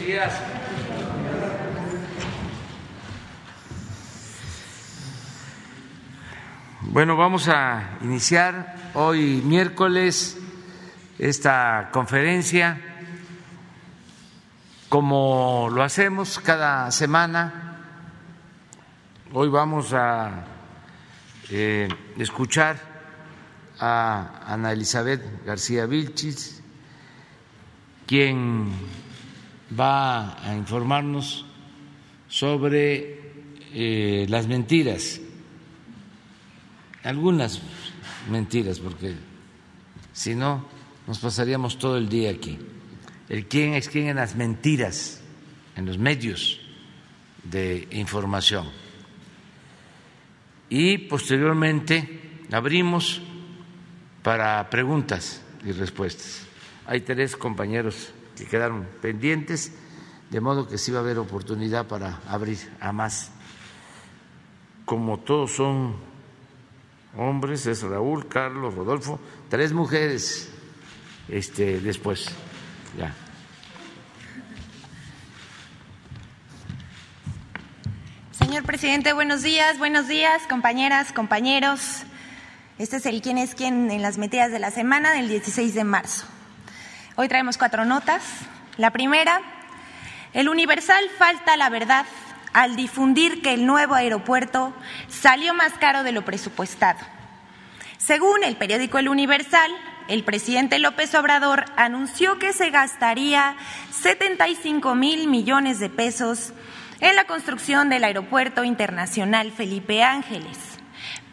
Días. Bueno, vamos a iniciar hoy miércoles esta conferencia como lo hacemos cada semana. Hoy vamos a eh, escuchar a Ana Elizabeth García Vilchis, quien va a informarnos sobre eh, las mentiras, algunas mentiras, porque si no nos pasaríamos todo el día aquí. El quién es quién en las mentiras, en los medios de información. Y posteriormente abrimos para preguntas y respuestas. Hay tres compañeros que quedaron pendientes, de modo que sí va a haber oportunidad para abrir a más. Como todos son hombres, es Raúl, Carlos, Rodolfo, tres mujeres este, después. Ya. Señor presidente, buenos días, buenos días, compañeras, compañeros. Este es el quién es quién en las metidas de la semana del 16 de marzo. Hoy traemos cuatro notas. La primera, el Universal falta la verdad al difundir que el nuevo aeropuerto salió más caro de lo presupuestado. Según el periódico El Universal, el presidente López Obrador anunció que se gastaría 75 mil millones de pesos en la construcción del Aeropuerto Internacional Felipe Ángeles.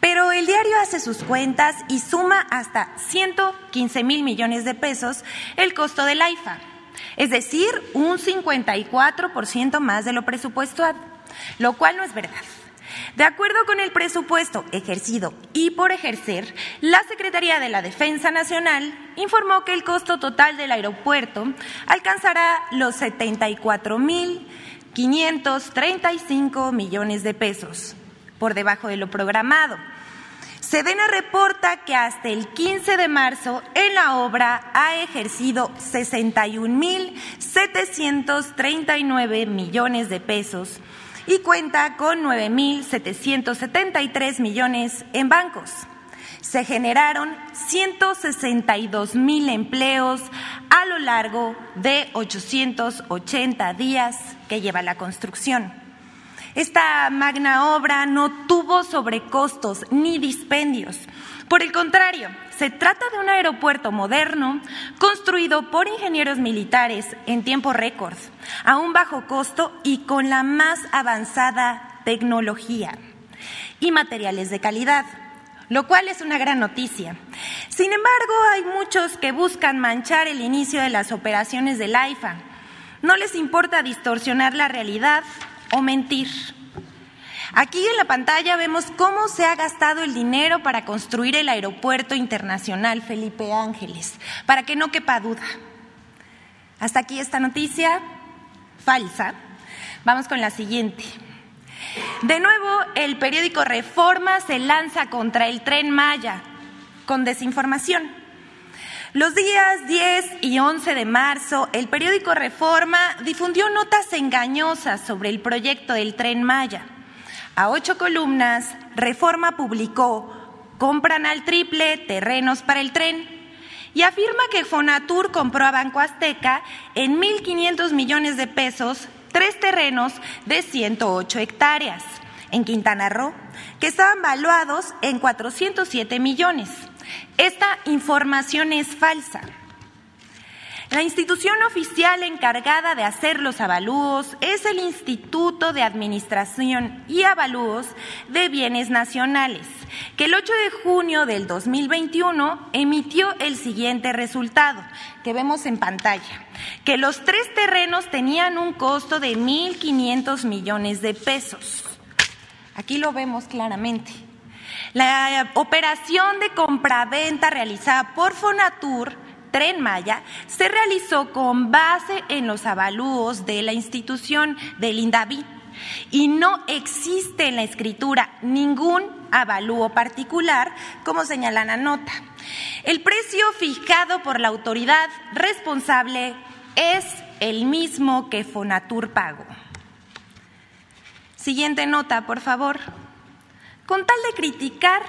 Pero el diario hace sus cuentas y suma hasta 115 mil millones de pesos el costo del AIFA, es decir, un 54% más de lo presupuestado, lo cual no es verdad. De acuerdo con el presupuesto ejercido y por ejercer, la Secretaría de la Defensa Nacional informó que el costo total del aeropuerto alcanzará los 74 mil 535 millones de pesos, por debajo de lo programado. Sedena reporta que hasta el 15 de marzo en la obra ha ejercido 61.739 millones de pesos y cuenta con 9.773 millones en bancos. Se generaron 162 mil empleos a lo largo de 880 días que lleva la construcción. Esta magna obra no tuvo sobrecostos ni dispendios. Por el contrario, se trata de un aeropuerto moderno construido por ingenieros militares en tiempo récord, a un bajo costo y con la más avanzada tecnología y materiales de calidad, lo cual es una gran noticia. Sin embargo, hay muchos que buscan manchar el inicio de las operaciones del AIFA. No les importa distorsionar la realidad o mentir. Aquí en la pantalla vemos cómo se ha gastado el dinero para construir el Aeropuerto Internacional Felipe Ángeles, para que no quepa duda. Hasta aquí esta noticia falsa. Vamos con la siguiente. De nuevo, el periódico Reforma se lanza contra el tren Maya con desinformación. Los días 10 y 11 de marzo, el periódico Reforma difundió notas engañosas sobre el proyecto del tren Maya. A ocho columnas, Reforma publicó compran al triple terrenos para el tren y afirma que Fonatur compró a Banco Azteca en 1.500 millones de pesos tres terrenos de 108 hectáreas en Quintana Roo, que estaban valuados en 407 millones. Esta información es falsa. La institución oficial encargada de hacer los avalúos es el Instituto de Administración y Avalúos de Bienes Nacionales, que el 8 de junio del 2021 emitió el siguiente resultado, que vemos en pantalla, que los tres terrenos tenían un costo de 1.500 millones de pesos. Aquí lo vemos claramente. La operación de compraventa realizada por Fonatur Tren Maya se realizó con base en los avalúos de la institución del INDAVI y no existe en la escritura ningún avalúo particular, como señala la nota. El precio fijado por la autoridad responsable es el mismo que Fonatur pagó. Siguiente nota, por favor. Con tal de criticar,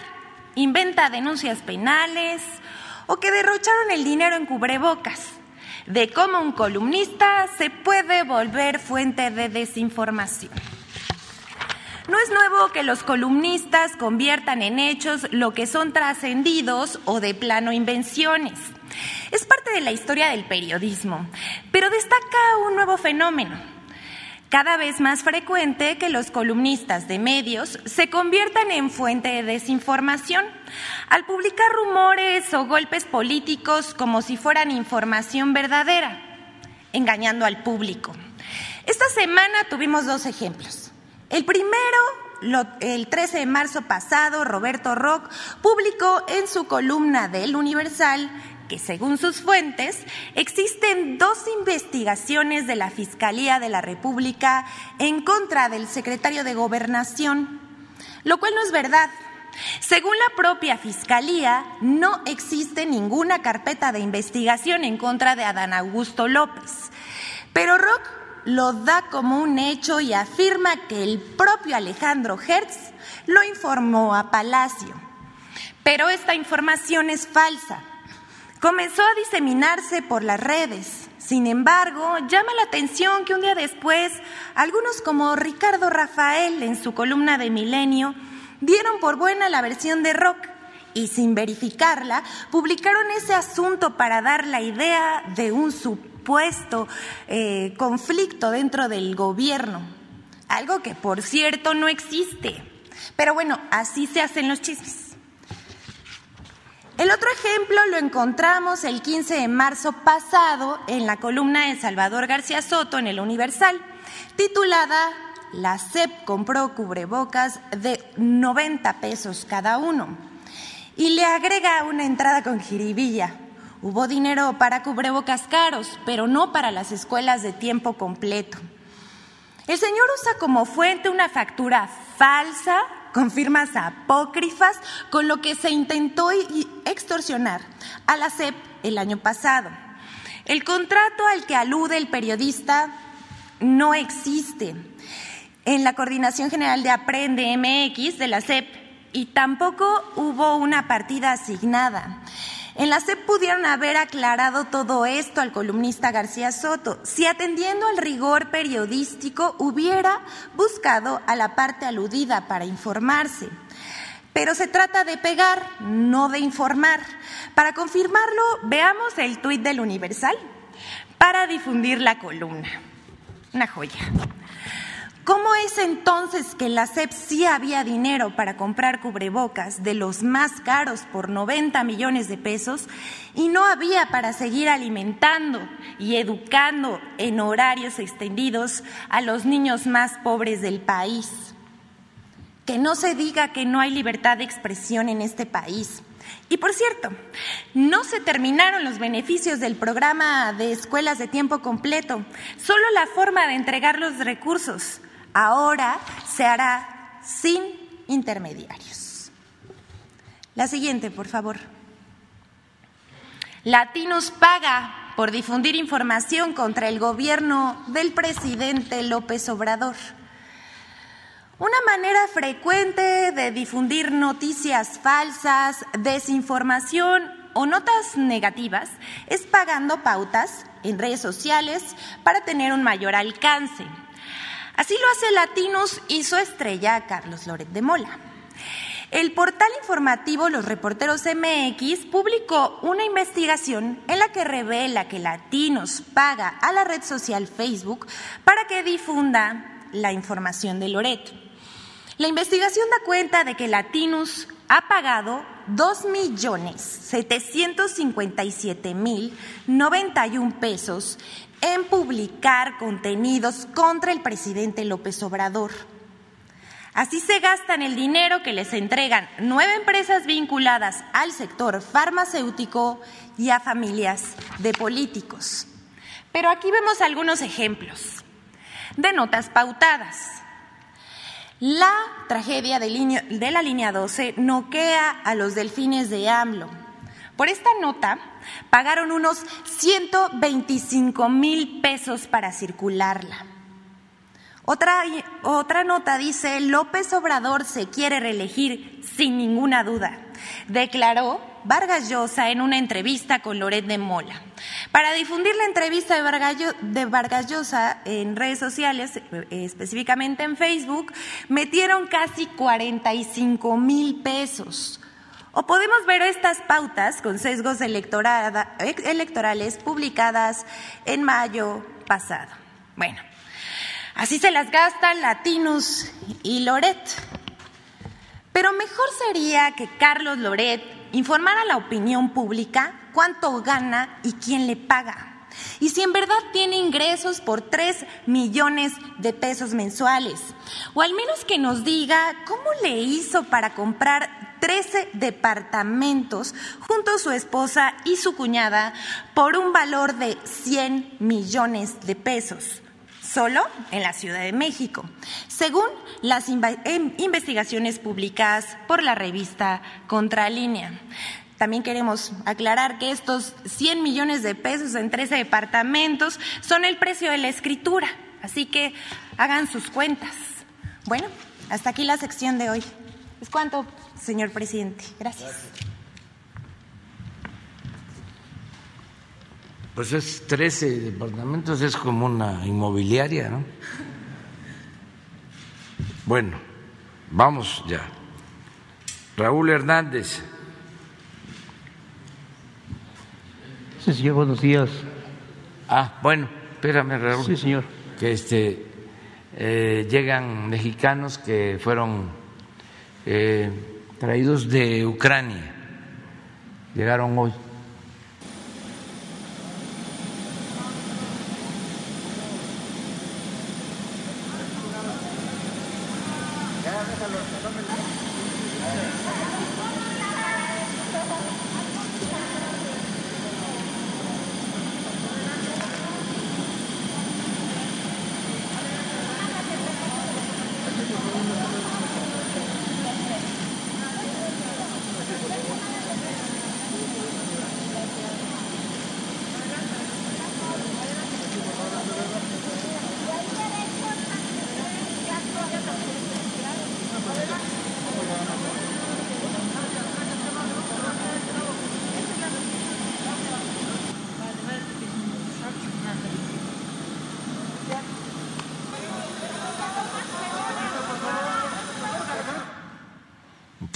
inventa denuncias penales o que derrocharon el dinero en cubrebocas, de cómo un columnista se puede volver fuente de desinformación. No es nuevo que los columnistas conviertan en hechos lo que son trascendidos o de plano invenciones. Es parte de la historia del periodismo, pero destaca un nuevo fenómeno. Cada vez más frecuente que los columnistas de medios se conviertan en fuente de desinformación al publicar rumores o golpes políticos como si fueran información verdadera, engañando al público. Esta semana tuvimos dos ejemplos. El primero, el 13 de marzo pasado, Roberto Rock publicó en su columna del Universal que según sus fuentes existen dos investigaciones de la Fiscalía de la República en contra del secretario de Gobernación, lo cual no es verdad. Según la propia Fiscalía, no existe ninguna carpeta de investigación en contra de Adán Augusto López. Pero Rock lo da como un hecho y afirma que el propio Alejandro Hertz lo informó a Palacio. Pero esta información es falsa. Comenzó a diseminarse por las redes. Sin embargo, llama la atención que un día después, algunos como Ricardo Rafael en su columna de Milenio dieron por buena la versión de Rock y sin verificarla, publicaron ese asunto para dar la idea de un supuesto eh, conflicto dentro del gobierno, algo que por cierto no existe. Pero bueno, así se hacen los chismes. El otro ejemplo lo encontramos el 15 de marzo pasado en la columna de Salvador García Soto en el Universal, titulada La CEP compró cubrebocas de 90 pesos cada uno y le agrega una entrada con jiribilla. Hubo dinero para cubrebocas caros, pero no para las escuelas de tiempo completo. El señor usa como fuente una factura falsa con firmas apócrifas, con lo que se intentó extorsionar a la CEP el año pasado. El contrato al que alude el periodista no existe. En la Coordinación General de Aprende MX de la CEP y tampoco hubo una partida asignada. En la CEP pudieron haber aclarado todo esto al columnista García Soto, si atendiendo al rigor periodístico hubiera buscado a la parte aludida para informarse. Pero se trata de pegar, no de informar. Para confirmarlo, veamos el tuit del Universal para difundir la columna. Una joya. ¿Cómo es entonces que la SEP sí había dinero para comprar cubrebocas de los más caros por 90 millones de pesos y no había para seguir alimentando y educando en horarios extendidos a los niños más pobres del país? Que no se diga que no hay libertad de expresión en este país. Y por cierto, no se terminaron los beneficios del programa de escuelas de tiempo completo, solo la forma de entregar los recursos Ahora se hará sin intermediarios. La siguiente, por favor. Latinos paga por difundir información contra el gobierno del presidente López Obrador. Una manera frecuente de difundir noticias falsas, desinformación o notas negativas es pagando pautas en redes sociales para tener un mayor alcance. Así lo hace Latinos y su estrella Carlos Loret de Mola. El portal informativo Los Reporteros MX publicó una investigación en la que revela que Latinos paga a la red social Facebook para que difunda la información de Loret. La investigación da cuenta de que Latinos ha pagado 2.757.091 pesos en publicar contenidos contra el presidente López Obrador. Así se gastan el dinero que les entregan nueve empresas vinculadas al sector farmacéutico y a familias de políticos. Pero aquí vemos algunos ejemplos de notas pautadas. La tragedia de, la línea 12 noquea a los delfines de AMLO Por esta nota pagaron unos 125 mil pesos para circularla. Otra, otra nota dice, López Obrador se quiere reelegir sin ninguna duda, declaró Vargas Llosa en una entrevista con Loret de Mola. Para difundir la entrevista de Vargas Llosa en redes sociales, eh, específicamente en Facebook, metieron casi 45 mil pesos. O podemos ver estas pautas con sesgos electorales publicadas en mayo pasado. Bueno, así se las gastan Latinos y Loret. Pero mejor sería que Carlos Loret informara a la opinión pública cuánto gana y quién le paga. Y si en verdad tiene ingresos por 3 millones de pesos mensuales. O al menos que nos diga cómo le hizo para comprar 13 departamentos junto a su esposa y su cuñada por un valor de 100 millones de pesos solo en la Ciudad de México, según las em, investigaciones publicadas por la revista Contralínea. También queremos aclarar que estos 100 millones de pesos en 13 departamentos son el precio de la escritura, así que hagan sus cuentas. Bueno, hasta aquí la sección de hoy. ¿Es cuánto, señor presidente? Gracias. Pues es 13 departamentos, es como una inmobiliaria, ¿no? Bueno, vamos ya. Raúl Hernández. Sí, señor, buenos días. Ah, bueno, espérame, Raúl. Sí, señor. Que este, eh, llegan mexicanos que fueron eh, traídos de Ucrania, llegaron hoy.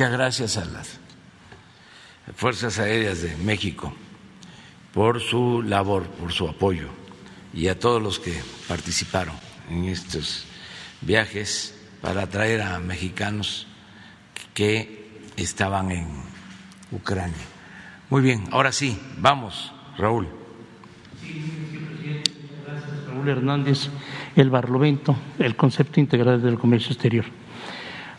Muchas gracias a las Fuerzas Aéreas de México por su labor, por su apoyo y a todos los que participaron en estos viajes para traer a mexicanos que estaban en Ucrania. Muy bien, ahora sí, vamos, Raúl. Gracias, Raúl Hernández, el Barlovento, el concepto integral del comercio exterior.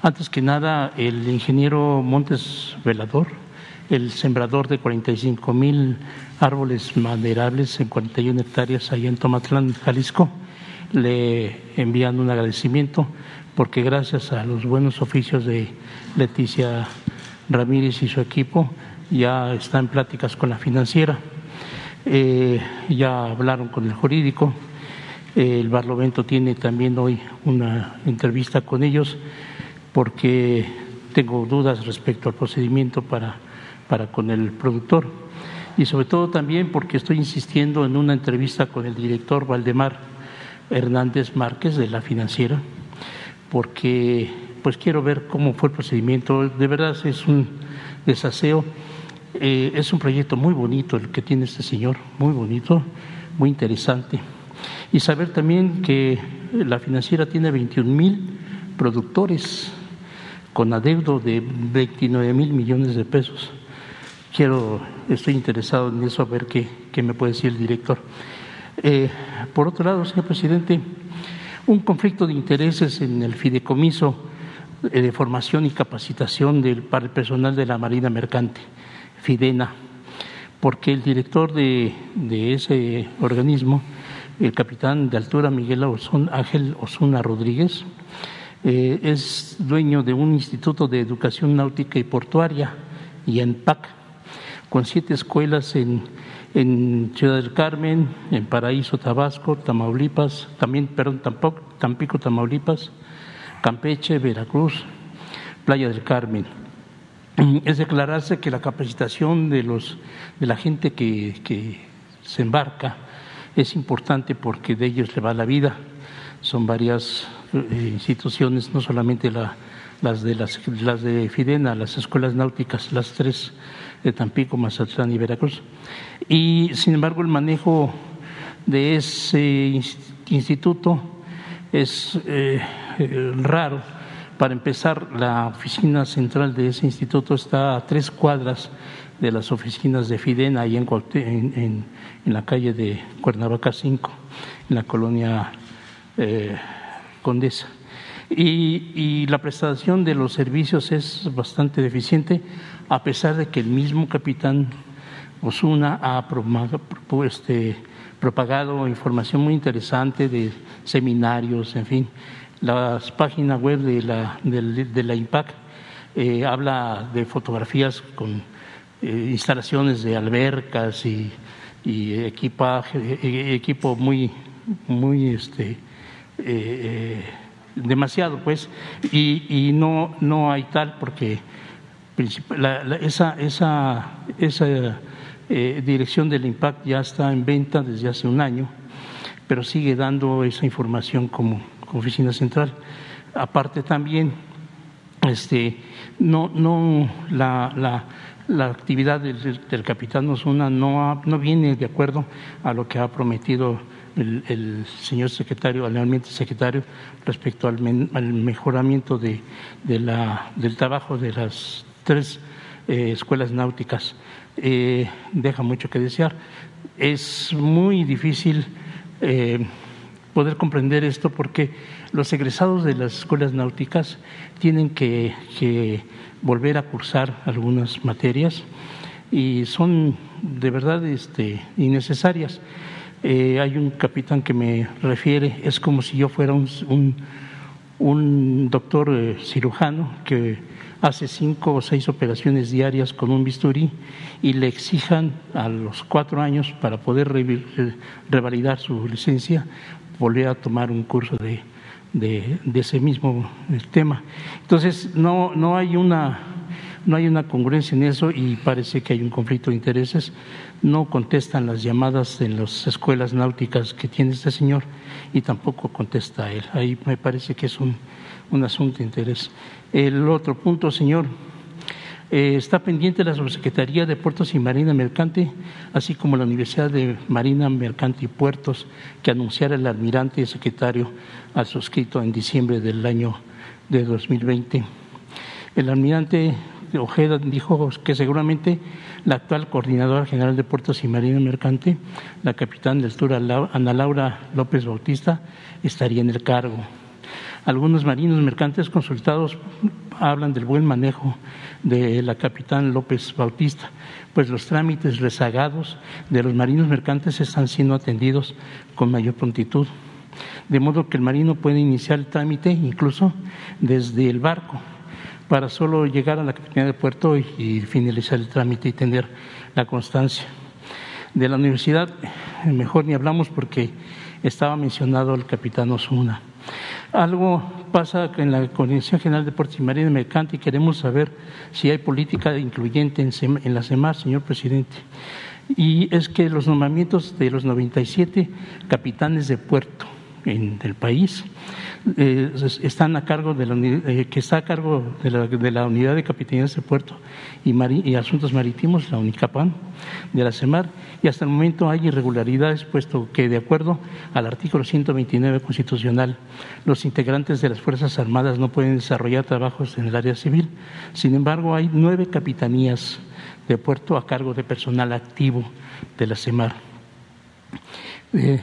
Antes que nada, el ingeniero Montes Velador, el sembrador de 45 mil árboles maderables en 41 hectáreas allá en Tomatlán, Jalisco, le envían un agradecimiento porque gracias a los buenos oficios de Leticia Ramírez y su equipo ya está en pláticas con la financiera, eh, ya hablaron con el jurídico, el Barlovento tiene también hoy una entrevista con ellos porque tengo dudas respecto al procedimiento para, para con el productor y sobre todo también porque estoy insistiendo en una entrevista con el director Valdemar Hernández Márquez de la financiera, porque pues quiero ver cómo fue el procedimiento. De verdad es un desaseo. Eh, es un proyecto muy bonito el que tiene este señor, muy bonito, muy interesante. Y saber también que la financiera tiene 21 mil productores con adeudo de 29 mil millones de pesos. Quiero, estoy interesado en eso, a ver qué, qué me puede decir el director. Eh, por otro lado, señor presidente, un conflicto de intereses en el fideicomiso eh, de formación y capacitación del, para el personal de la Marina Mercante, FIDENA, porque el director de, de ese organismo, el capitán de altura Miguel Ángel Osuna Rodríguez, eh, es dueño de un instituto de educación náutica y portuaria, y ENPAC, con siete escuelas en, en Ciudad del Carmen, en Paraíso, Tabasco, Tamaulipas, también, perdón, Tampico, Tamaulipas, Campeche, Veracruz, Playa del Carmen. Es declararse que la capacitación de, los, de la gente que, que se embarca es importante porque de ellos le va la vida. Son varias instituciones, no solamente la, las de las, de Fidena, las escuelas náuticas, las tres de Tampico, Mazatlán y Veracruz. Y sin embargo el manejo de ese instituto es eh, eh, raro. Para empezar, la oficina central de ese instituto está a tres cuadras de las oficinas de Fidena, ahí en, en, en la calle de Cuernavaca 5, en la colonia eh, Condesa. Y, la prestación de los servicios es bastante deficiente, a pesar de que el mismo capitán Osuna ha este, propagado información muy interesante de seminarios, en fin. La página web de la, de, la IMPAC eh, habla de fotografías con eh, instalaciones de albercas y, equipaje, e, equipo muy, muy este, eh, demasiado, pues, y, no, no hay tal porque esa, esa, esa eh, dirección del IMPACT ya está en venta desde hace un año, pero sigue dando esa información como, oficina central. Aparte también, este, no, no la, la, la actividad del, del capitán Osuna no, no viene de acuerdo a lo que ha prometido el, señor secretario, al secretario, respecto al, mejoramiento de, del trabajo de las tres eh, escuelas náuticas. Eh, deja mucho que desear. Es muy difícil eh, poder comprender esto porque los egresados de las escuelas náuticas tienen que, que volver a cursar algunas materias y son de verdad este, innecesarias. Eh, hay un capitán que me refiere, es como si yo fuera un, un, doctor eh, cirujano que hace cinco o seis operaciones diarias con un bisturí y le exijan a los cuatro años para poder revalidar su licencia, volver a tomar un curso de, de, de ese mismo eh, tema. Entonces, no, no hay una no hay una congruencia en eso y parece que hay un conflicto de intereses. No contestan las llamadas en las escuelas náuticas que tiene este señor y tampoco contesta él. Ahí me parece que es un, asunto de interés. El otro punto, señor, eh, está pendiente la Subsecretaría de Puertos y Marina Mercante, así como la Universidad de Marina Mercante y Puertos, que anunciara el almirante y secretario al suscrito en diciembre del año de 2020. El almirante Ojeda dijo que seguramente la actual coordinadora general de Puertos y Marina Mercante, la capitán del Tour Ana Laura López Bautista, estaría en el cargo. Algunos marinos mercantes consultados hablan del buen manejo de la capitán López Bautista, pues los trámites rezagados de los marinos mercantes están siendo atendidos con mayor prontitud. De modo que el marino puede iniciar el trámite incluso desde el barco para solo llegar a la capitanía de puerto y, finalizar el trámite y tener la constancia. De la universidad, mejor ni hablamos porque estaba mencionado el capitán Osuna. Algo pasa en la Coordinación General de Puertos y Marina Mercante y queremos saber si hay política incluyente en, en la CEMAR, señor presidente. Y es que los nombramientos de los 97 capitanes de puerto en el país eh, están a cargo de eh, que está a cargo de la, unidad de capitanías de puerto y, asuntos marítimos, la UNICAPAN de la CEMAR, y hasta el momento hay irregularidades, puesto que de acuerdo al artículo 129 constitucional, los integrantes de las Fuerzas Armadas no pueden desarrollar trabajos en el área civil. Sin embargo, hay nueve capitanías de puerto a cargo de personal activo de la CEMAR. Eh,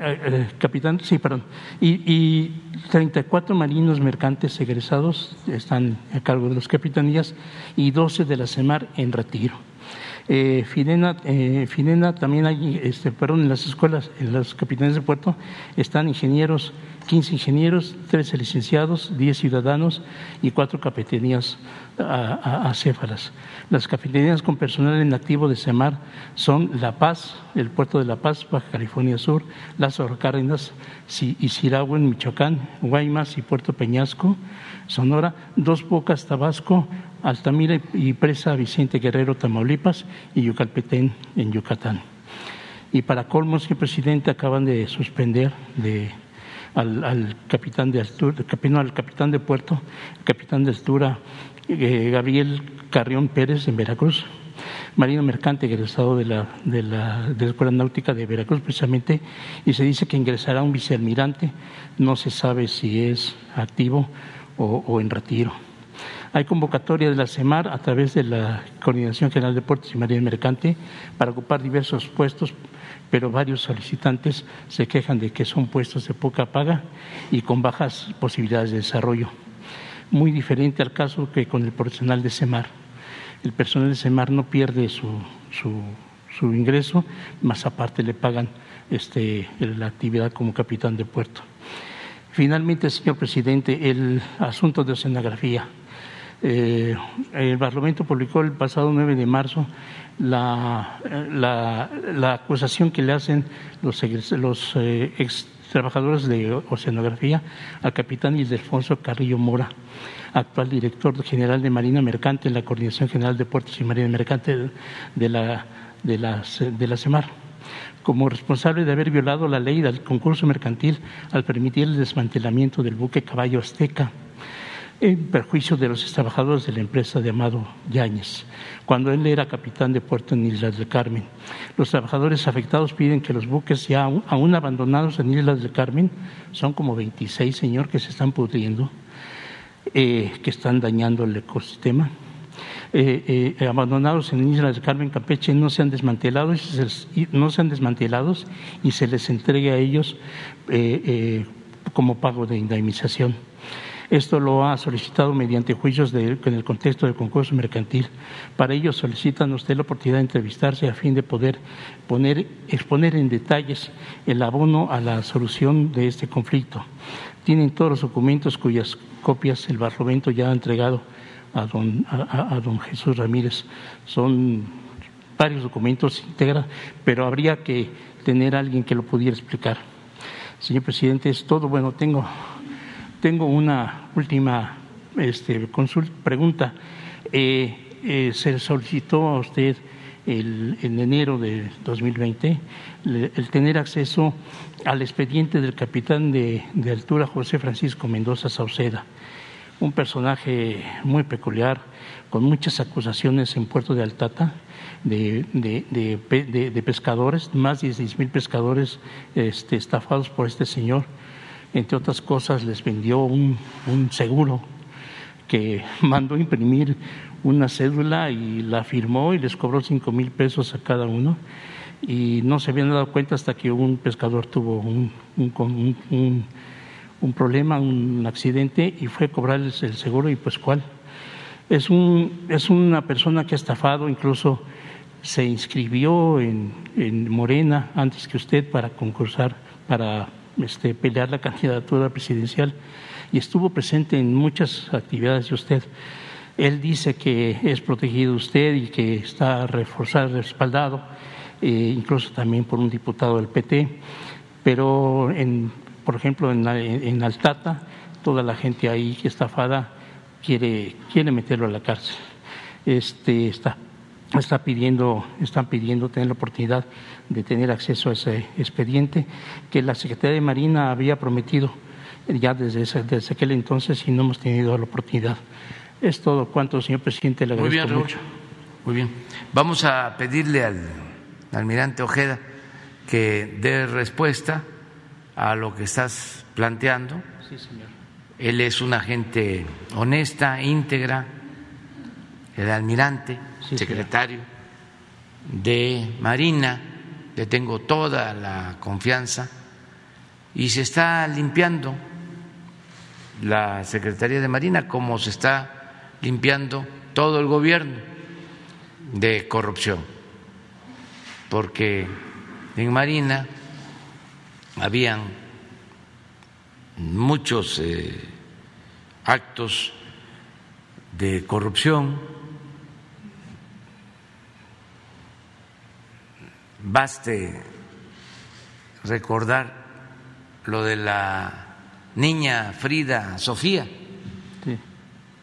eh, eh, capitán, sí, perdón, y, y 34 marinos mercantes egresados están a cargo de las capitanías y 12 de la CEMAR en retiro. Eh, Finena, eh, también hay, este, perdón, en las escuelas, en las capitanías de puerto, están ingenieros, 15 ingenieros, 13 licenciados, 10 ciudadanos y cuatro capitanías acéfalas. Las capitanías con personal en activo de SEMAR son La Paz, el puerto de La Paz, Baja California Sur, Lázaro Cárdenas y Siragüen, Michoacán, Guaymas y Puerto Peñasco, Sonora, Dos Bocas, Tabasco, Altamira y Presa Vicente Guerrero, Tamaulipas y Yucalpetén en Yucatán. Y para colmo, señor presidente, acaban de suspender de, al, capitán de al capitán de puerto, capitán de altura eh, Gabriel Carrión Pérez en Veracruz, marino mercante egresado de la, de, la, Escuela Náutica de Veracruz precisamente, y se dice que ingresará un vicealmirante, no se sabe si es activo o en retiro. Hay convocatoria de la CEMAR a través de la Coordinación General de Puertos y Marina Mercante para ocupar diversos puestos, pero varios solicitantes se quejan de que son puestos de poca paga y con bajas posibilidades de desarrollo. Muy diferente al caso que con el personal de CEMAR. El personal de CEMAR no pierde su, su, ingreso, más aparte le pagan este, la actividad como capitán de puerto. Finalmente, señor presidente, el asunto de oceanografía. Eh, el Parlamento publicó el pasado 9 de marzo la, acusación que le hacen los, los eh, ex trabajadores de oceanografía al capitán Ildefonso Carrillo Mora, actual director general de Marina Mercante en la Coordinación General de Puertos y Marina Mercante de la, de la, de la CEMAR. Como responsable de haber violado la ley del concurso mercantil al permitir el desmantelamiento del buque Caballo Azteca en perjuicio de los trabajadores de la empresa de Amado Yáñez, cuando él era capitán de puerto en Islas del Carmen. Los trabajadores afectados piden que los buques ya aún abandonados en Islas del Carmen, son como 26, señor, que se están pudriendo, eh, que están dañando el ecosistema, eh, eh, abandonados en Islas del Carmen, Campeche, no sean desmantelados, y no sean desmantelados y se les entregue a ellos como pago de indemnización. Esto lo ha solicitado mediante juicios en el contexto del concurso mercantil. Para ello solicitan usted la oportunidad de entrevistarse a fin de poder poner, exponer en detalles el abono a la solución de este conflicto. Tienen todos los documentos cuyas copias el Barlovento ya ha entregado a don, a, don Jesús Ramírez. Son varios documentos integra, pero habría que tener a alguien que lo pudiera explicar. Señor presidente, es todo. Bueno, tengo tengo una última este, pregunta. Eh, eh, se solicitó a usted el, en enero de 2020 el tener acceso al expediente del capitán de, altura José Francisco Mendoza Sauceda, un personaje muy peculiar, con muchas acusaciones en Puerto de Altata de, de, pescadores, más de 16 mil pescadores este, estafados por este señor entre otras cosas, les vendió un, seguro que mandó imprimir una cédula y la firmó y les cobró cinco mil pesos a cada uno y no se habían dado cuenta hasta que un pescador tuvo un, un, un problema, un accidente y fue a cobrarles el seguro y pues cuál. Es, un, es una persona que ha estafado, incluso se inscribió en, en Morena antes que usted para concursar, para este, pelear la candidatura presidencial y estuvo presente en muchas actividades de usted. Él dice que es protegido usted y que está reforzado, respaldado, eh, incluso también por un diputado del PT, pero en, por ejemplo en, Altata toda la gente ahí estafada quiere, quiere meterlo a la cárcel. Este, está está pidiendo, están pidiendo tener la oportunidad de tener acceso a ese expediente que la Secretaría de Marina había prometido ya desde, desde aquel entonces y no hemos tenido la oportunidad. Es todo cuanto, señor presidente, le agradezco Muy bien, mucho. Muy bien. Vamos a pedirle al almirante Ojeda que dé respuesta a lo que estás planteando. Sí, señor. Él es una gente honesta, íntegra, el almirante secretario de Marina, le tengo toda la confianza, y se está limpiando la Secretaría de Marina como se está limpiando todo el gobierno de corrupción. porque en Marina habían muchos eh, actos de corrupción. Baste recordar lo de la niña Frida Sofía.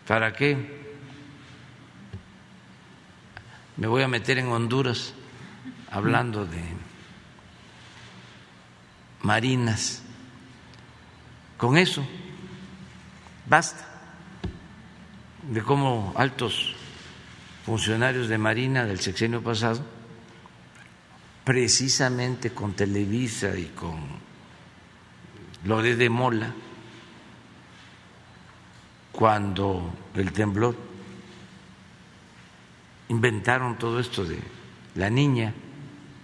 ¿Para qué? Me voy a meter en Honduras hablando de marinas. Con eso basta de cómo altos funcionarios de Marina del sexenio pasado, precisamente con Televisa y con lo de Mola, cuando el temblor inventaron todo esto de la niña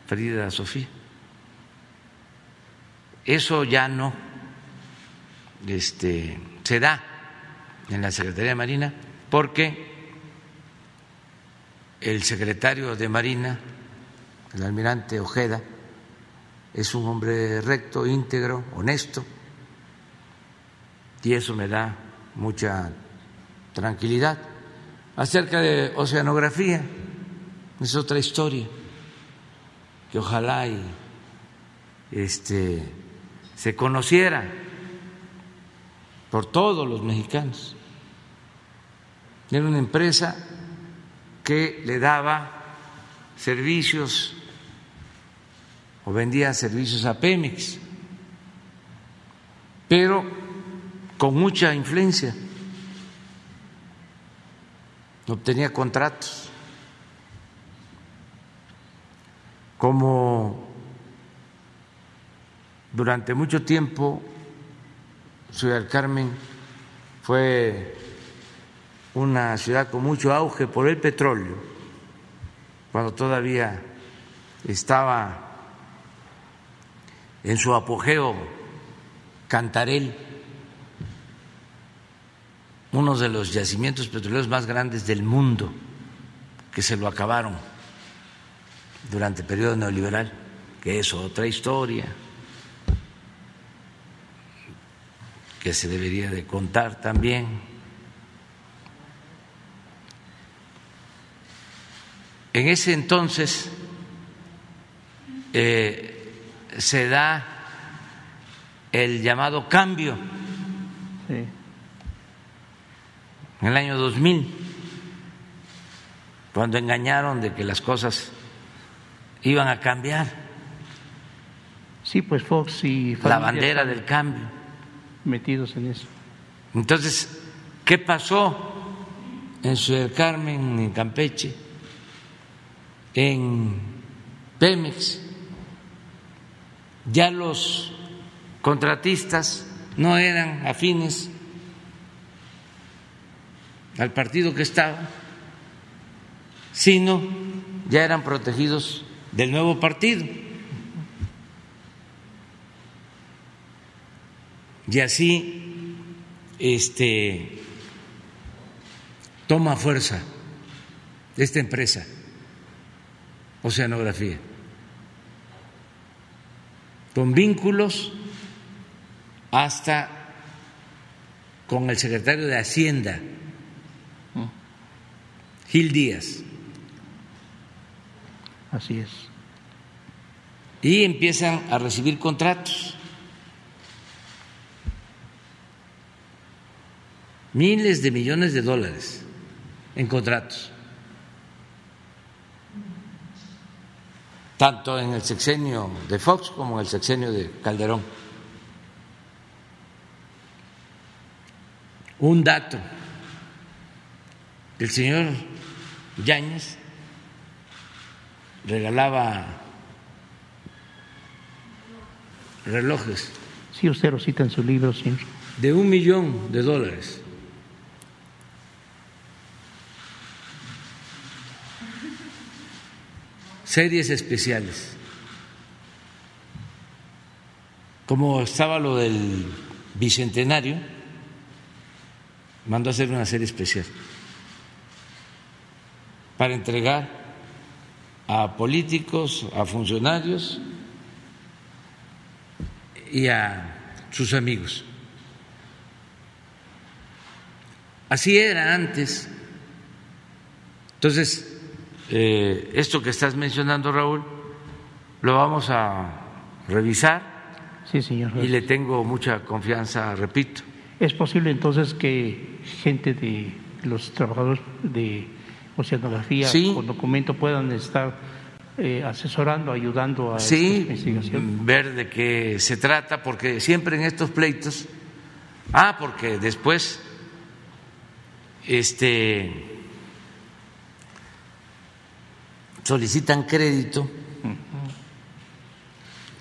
Frida Sofía. Eso ya no este, se da en la Secretaría de Marina porque el secretario de Marina, el almirante Ojeda, es un hombre recto, íntegro, honesto, y eso me da mucha tranquilidad. Acerca de oceanografía, es otra historia que ojalá y este, se conociera por todos los mexicanos. Era una empresa que le daba servicios o vendía servicios a Pemex, pero con mucha influencia. Obtenía contratos. Como durante mucho tiempo Ciudad Carmen fue una ciudad con mucho auge por el petróleo, cuando todavía estaba en su apogeo Cantarel, uno de los yacimientos petroleros más grandes del mundo, que se lo acabaron durante el periodo neoliberal, que es otra historia. que se debería de contar también. En ese entonces eh, se da el llamado cambio. En el año 2000, cuando engañaron de que las cosas iban a cambiar. Sí, pues Fox y la bandera del cambio metidos en eso. Entonces, ¿qué pasó en Ciudad Carmen, en Campeche, en Pemex? Ya los contratistas no eran afines al partido que estaba, sino ya eran protegidos del nuevo partido. Y así este, toma fuerza esta empresa, Oceanografía, con vínculos hasta con el secretario de Hacienda, Gil Díaz. Así es. Y empiezan a recibir contratos. miles de millones de dólares en contratos, tanto en el sexenio de Fox como en el sexenio de Calderón. Un dato, el señor Yáñez regalaba relojes. Sí, usted lo cita en su libro, señor. De un millón de dólares. Series especiales. Como estaba lo del bicentenario, mandó a hacer una serie especial para entregar a políticos, a funcionarios y a sus amigos. Así era antes. Entonces, eh, esto que estás mencionando, Raúl, lo vamos a revisar. Sí, señor. Y le tengo mucha confianza, repito. ¿Es posible entonces que gente de los trabajadores de oceanografía con documento puedan estar eh, asesorando, ayudando a sí, esta investigación? ver de qué se trata, porque siempre en estos pleitos, ah, porque después este solicitan crédito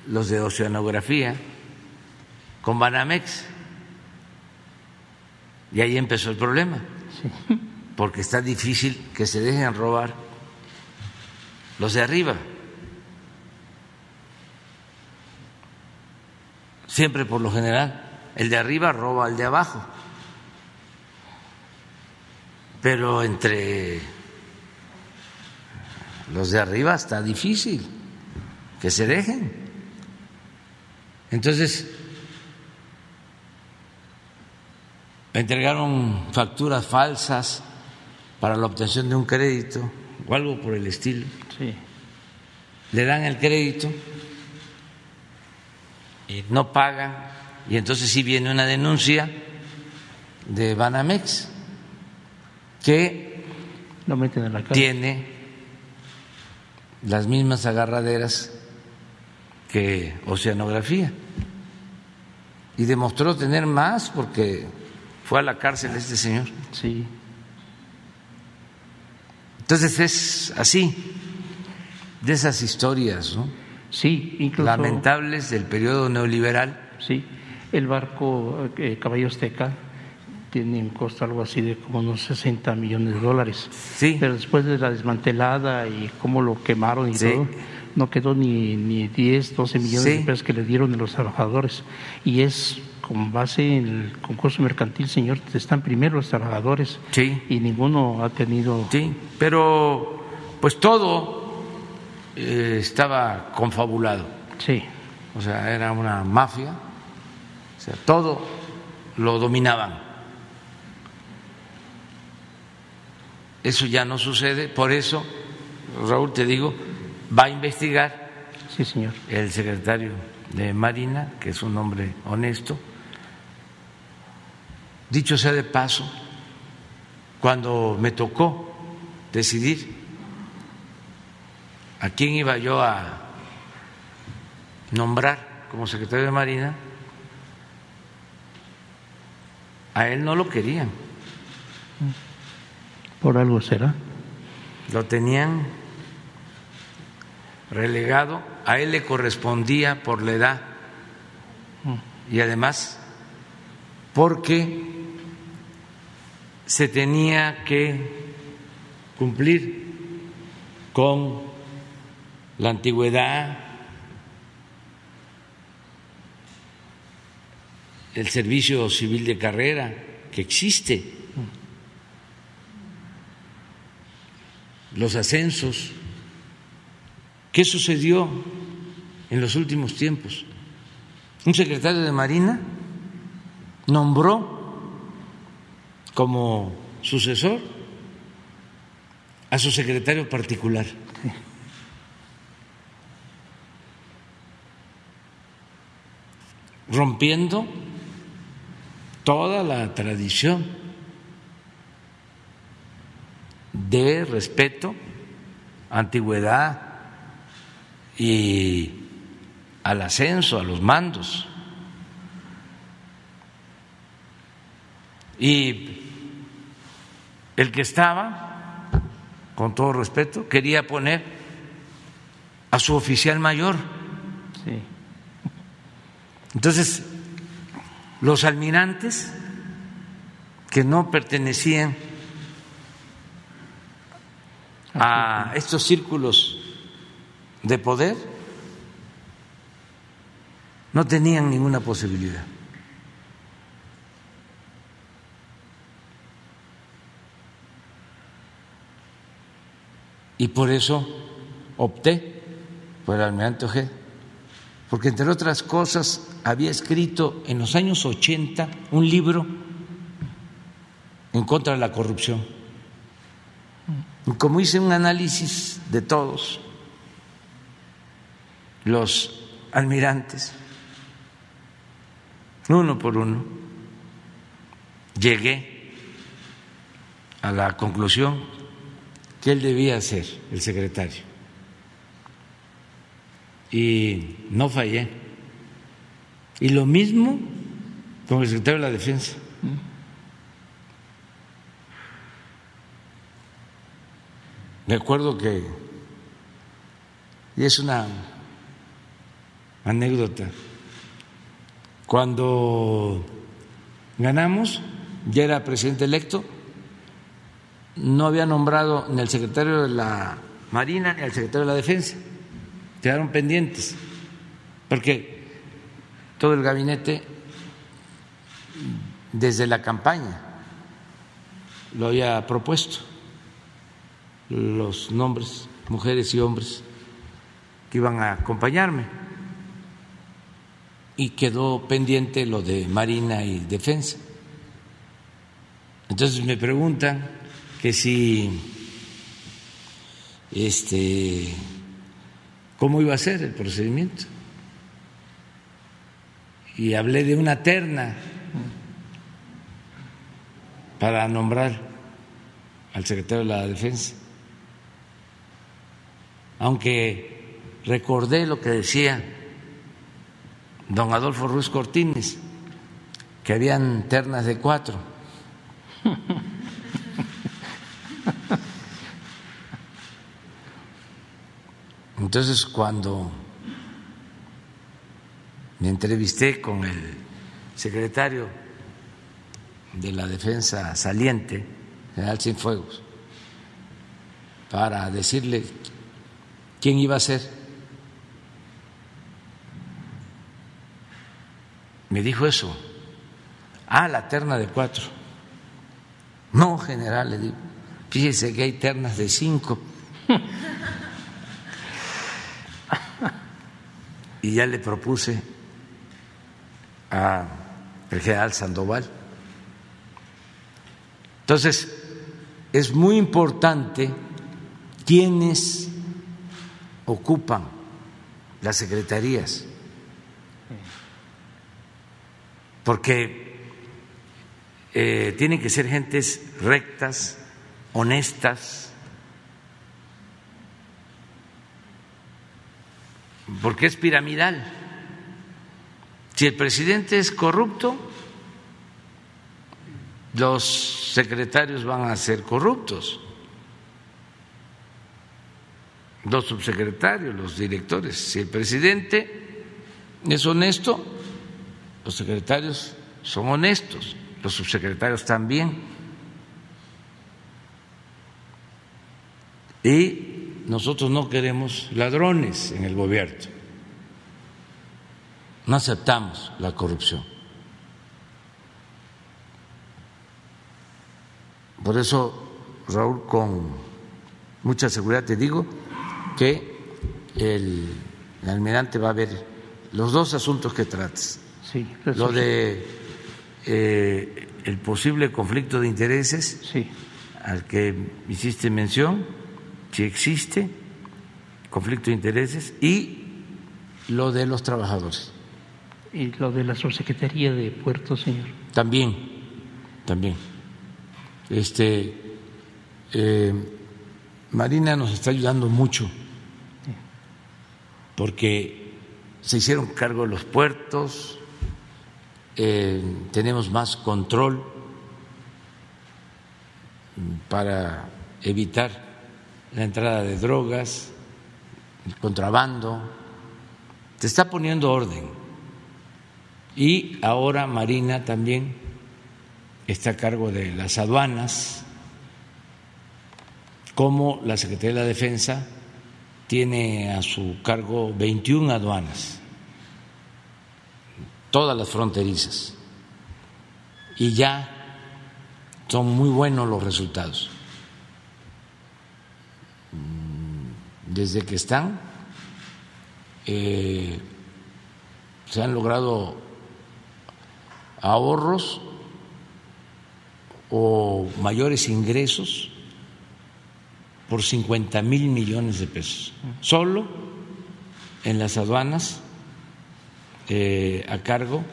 los de oceanografía con Banamex. Y ahí empezó el problema, porque está difícil que se dejen robar los de arriba. Siempre por lo general, el de arriba roba al de abajo. Pero entre los de arriba está difícil que se dejen. Entonces, entregaron facturas falsas para la obtención de un crédito o algo por el estilo. Le dan el crédito y no pagan y entonces sí viene una denuncia de Banamex que tiene las mismas agarraderas que oceanografía y demostró tener más porque fue a la cárcel este señor. Sí. Entonces es así, de esas historias, ¿no? Sí, incluso. Lamentables del periodo neoliberal. Sí, el barco eh, Caballo Azteca tiene un costo algo así de como unos 60 millones de dólares. Sí. Pero después de la desmantelada y cómo lo quemaron y todo, no quedó ni, ni 10, 12 millones de pesos que le dieron a los trabajadores. Y es con base en el concurso mercantil, señor, están primero los trabajadores. Sí. Y ninguno ha tenido. Sí, pero pues todo eh, estaba confabulado. Sí. O sea, era una mafia. O sea, todo lo dominaban. Eso ya no sucede, por eso, Raúl, te digo, va a investigar sí, señor. el secretario de Marina, que es un hombre honesto. Dicho sea de paso, cuando me tocó decidir a quién iba yo a nombrar como secretario de Marina, a él no lo querían. Por algo será. Lo tenían relegado, a él le correspondía por la edad. Y además porque se tenía que cumplir con la antigüedad, el servicio civil de carrera que existe, los ascensos. ¿Qué sucedió en los últimos tiempos? Un secretario de Marina nombró como sucesor a su secretario particular. rompiendo toda la tradición de respeto, antigüedad, y al ascenso, a los mandos. Y el que estaba, con todo respeto, quería poner a su oficial mayor. Sí. Entonces, los almirantes que no pertenecían a estos círculos de poder, no tenían ninguna posibilidad. Y por eso opté por el almirante Ojeda, porque entre otras cosas había escrito en los años 80 un libro en contra de la corrupción. Como hice un análisis de todos los almirantes, uno por uno, llegué a la conclusión que él debía ser el secretario. Y no fallé. Y lo mismo con el secretario de la Defensa. Me acuerdo que, y es una anécdota, cuando ganamos, ya era presidente electo, no había nombrado ni al secretario de la Marina ni al secretario de la Defensa, quedaron pendientes, porque todo el gabinete desde la campaña lo había propuesto, los nombres, mujeres y hombres que iban a acompañarme y quedó pendiente lo de Marina y Defensa. Entonces me preguntan que si este cómo iba a ser el procedimiento. Y hablé de una terna para nombrar al secretario de la Defensa. Aunque recordé lo que decía don Adolfo Ruiz Cortines, que habían ternas de cuatro. Entonces, cuando me entrevisté con el secretario de la defensa saliente, general Cienfuegos, para decirle quién iba a ser me dijo eso. Ah, la terna de cuatro. No, general, le digo. Fíjese que hay ternas de cinco. y ya le propuse al general Sandoval. Entonces, es muy importante quienes ocupan las secretarías porque eh, tienen que ser gentes rectas, honestas, porque es piramidal. Si el presidente es corrupto, los secretarios van a ser corruptos, los subsecretarios, los directores. Si el presidente es honesto, los secretarios son honestos, los subsecretarios también. Y nosotros no queremos ladrones en el gobierno. No aceptamos la corrupción. Por eso, Raúl, con mucha seguridad te digo que el, almirante va a ver los dos asuntos que trates lo de eh, el posible conflicto de intereses al que hiciste mención, si existe conflicto de intereses, y lo de los trabajadores. Y lo de la subsecretaría de puertos, señor. También, también. Este, eh, Marina nos está ayudando mucho porque se hicieron cargo de los puertos, eh, tenemos más control para evitar la entrada de drogas, el contrabando, se está poniendo orden. Y ahora Marina también está a cargo de las aduanas, como la Secretaría de la Defensa tiene a su cargo 21 aduanas todas las fronterizas. Y ya son muy buenos los resultados. desde que están eh, se han logrado ahorros o mayores ingresos por 50 mil millones de pesos, solo en las aduanas eh, a cargo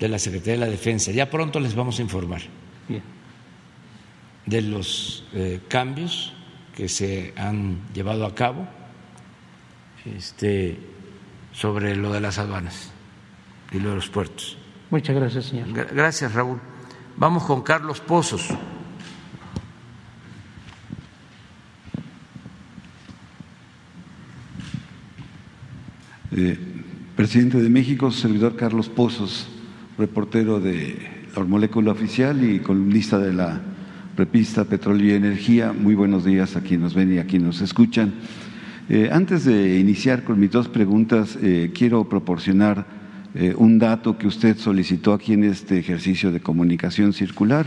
de la Secretaría de la Defensa. Ya pronto les vamos a informar de los eh, cambios que se han llevado a cabo este, sobre lo de las aduanas y lo de los puertos. Muchas gracias, señor. Gracias, Raúl. Vamos con Carlos Pozos. Eh, presidente de México, servidor Carlos Pozos, reportero de la Molécula Oficial y columnista de la Repista Petróleo y Energía. Muy buenos días a quienes nos ven y a quienes nos escuchan. Eh, antes de iniciar con mis dos preguntas, eh, quiero proporcionar un dato que usted solicitó aquí en este ejercicio de comunicación circular.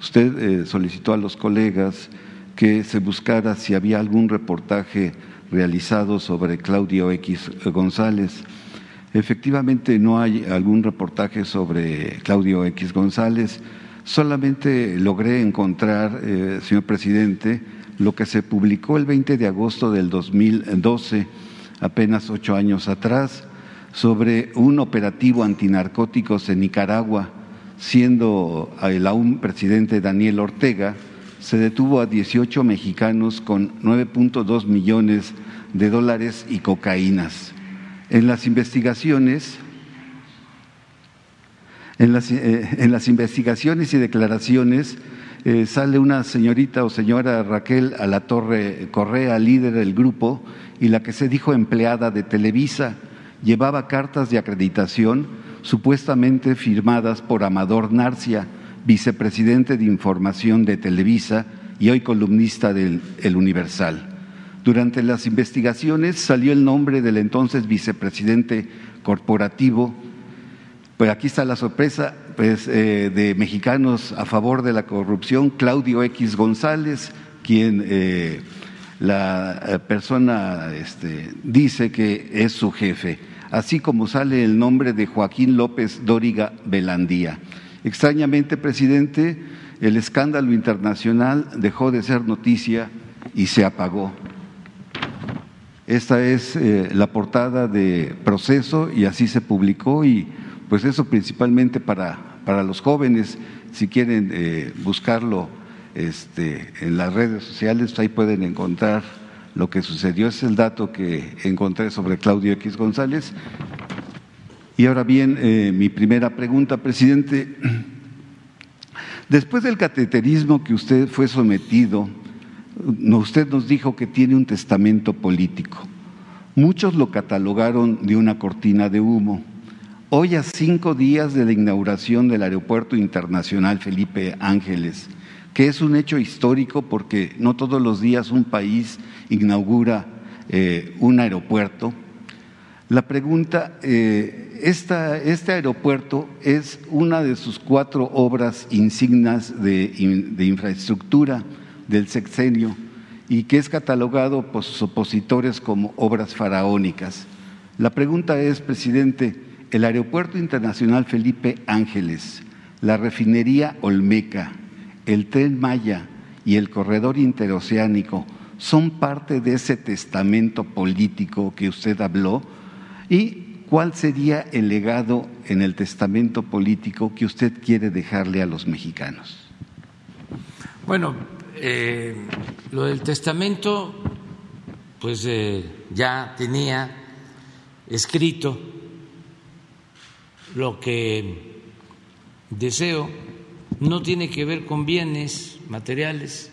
Usted solicitó a los colegas que se buscara si había algún reportaje realizado sobre Claudio X González. Efectivamente, no hay algún reportaje sobre Claudio X González. Solamente logré encontrar, señor presidente, lo que se publicó el 20 de agosto del 2012, apenas ocho años atrás, sobre un operativo antinarcóticos en Nicaragua, siendo el aún presidente Daniel Ortega, se detuvo a 18 mexicanos con 9.2 millones de dólares y cocaínas. En las investigaciones, en las, eh, investigaciones y declaraciones eh, sale una señorita o señora Raquel a la Torre Correa, líder del grupo, y la que se dijo empleada de Televisa, llevaba cartas de acreditación supuestamente firmadas por Amador Narcia, vicepresidente de información de Televisa y hoy columnista del El Universal. Durante las investigaciones salió el nombre del entonces vicepresidente corporativo pues aquí está la sorpresa pues, eh, de mexicanos a favor de la corrupción, Claudio X González, quien eh, la eh, persona este, dice que es su jefe, así como sale el nombre de Joaquín López Dóriga Belandía. Extrañamente, presidente, el escándalo internacional dejó de ser noticia y se apagó. Esta es la portada de proceso y así se publicó y pues eso principalmente para, para los jóvenes, si quieren eh, buscarlo este, en las redes sociales, ahí pueden encontrar lo que sucedió. Es el dato que encontré sobre Claudio X González. Y ahora bien, eh, mi primera pregunta, presidente. Después del cateterismo que usted fue sometido, usted nos dijo que tiene un testamento político. Muchos lo catalogaron de una cortina de humo. Hoy a cinco días de la inauguración del Aeropuerto Internacional Felipe Ángeles, que es un hecho histórico porque no todos los días un país inaugura eh, un aeropuerto. La pregunta, eh, este aeropuerto es una de sus cuatro obras insignas de, de infraestructura del sexenio y que es catalogado por sus opositores como obras faraónicas. La pregunta es, presidente, el Aeropuerto Internacional Felipe Ángeles, la refinería Olmeca, el tren Maya y el corredor interoceánico son parte de ese testamento político que usted habló y cuál sería el legado en el testamento político que usted quiere dejarle a los mexicanos. Bueno, eh, lo del testamento, pues eh, ya tenía escrito lo que deseo no tiene que ver con bienes materiales,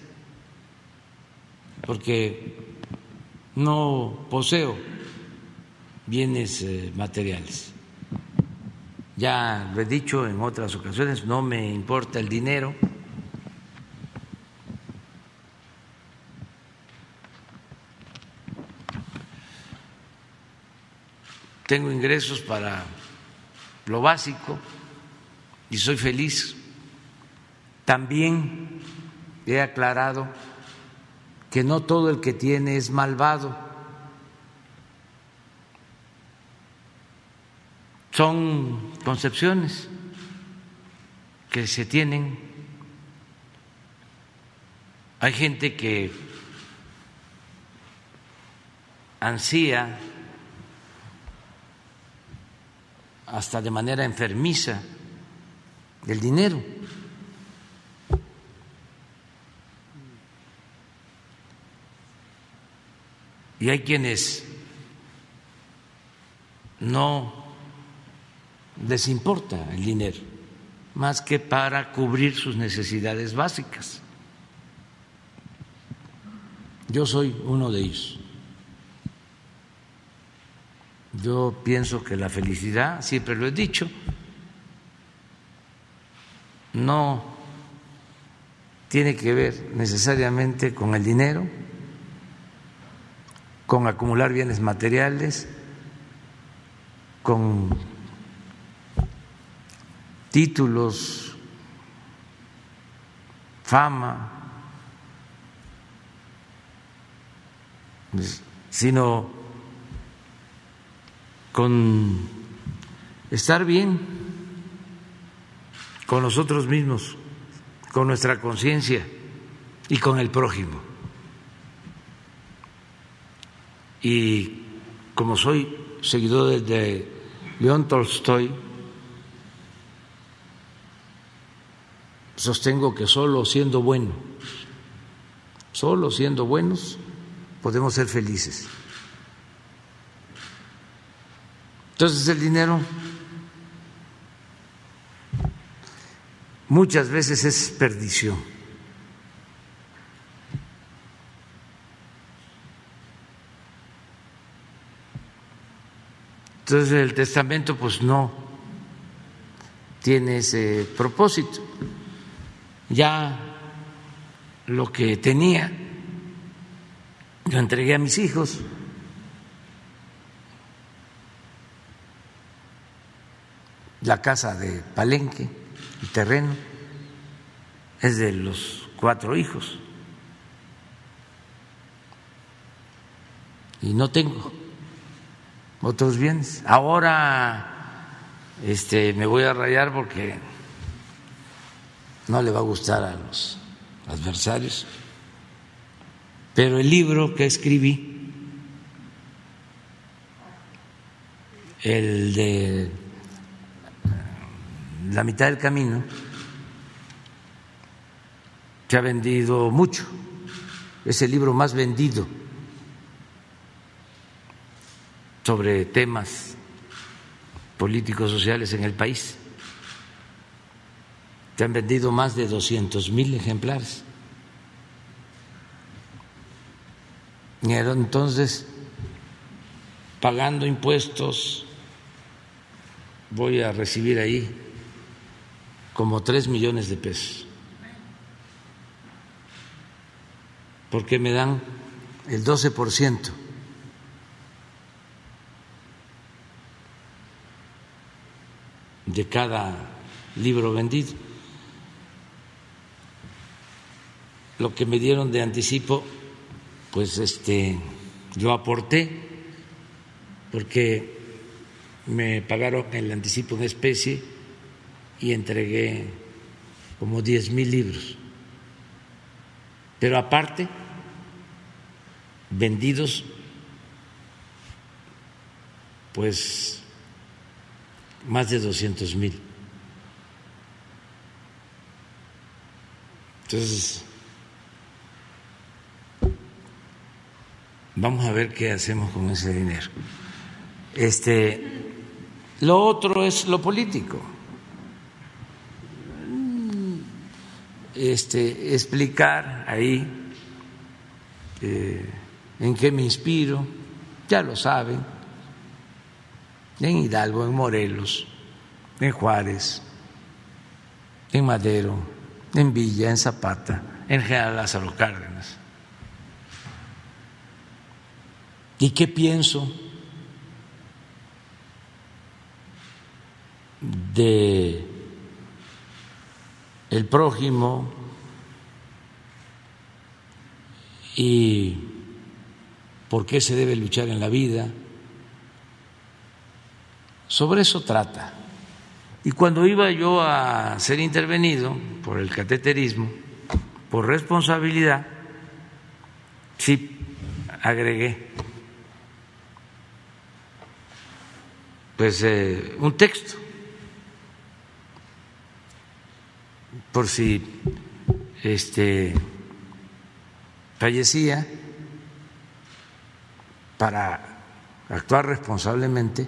porque no poseo bienes eh, materiales. Ya lo he dicho en otras ocasiones, no me importa el dinero. Tengo ingresos para lo básico y soy feliz. También he aclarado que no todo el que tiene es malvado, son concepciones que se tienen. Hay gente que ansía hasta de manera enfermiza el dinero. Y hay quienes no les importa el dinero, más que para cubrir sus necesidades básicas. Yo soy uno de ellos. Yo pienso que la felicidad, siempre lo he dicho, no tiene que ver necesariamente con el dinero, con acumular bienes materiales, con títulos, fama, sino con estar bien con nosotros mismos, con nuestra conciencia y con el prójimo. Y como soy seguidor de León Tolstoy, sostengo que solo siendo bueno, solo siendo buenos, podemos ser felices. Entonces el dinero muchas veces es perdición. Entonces el testamento pues no tiene ese propósito. Ya lo que tenía lo entregué a mis hijos. la casa de Palenque, el terreno, es de los cuatro hijos. Y no tengo otros bienes. Ahora este, me voy a rayar porque no le va a gustar a los adversarios. Pero el libro que escribí, el de la mitad del camino, se ha vendido mucho. Es el libro más vendido sobre temas políticos sociales en el país. Se han vendido más de 200 mil ejemplares. Y entonces, pagando impuestos, voy a recibir ahí como tres millones de pesos, porque me dan el 12 por ciento de cada libro vendido. Lo que me dieron de anticipo, pues este, yo aporté, porque me pagaron el anticipo en especie y entregué como diez mil libros. Pero aparte, vendidos, pues más de doscientos mil. Entonces, vamos a ver qué hacemos con ese dinero. Este, lo otro es lo político. este, explicar ahí eh, en qué me inspiro, ya lo saben, en Hidalgo, en Morelos, en Juárez, en Madero, en Villa, en Zapata, en General Lázaro Cárdenas. ¿Y qué pienso de el prójimo y por qué se debe luchar en la vida. Sobre eso trata. Y cuando iba yo a ser intervenido por el cateterismo, por responsabilidad, sí agregué pues eh, un texto por si este fallecía para actuar responsablemente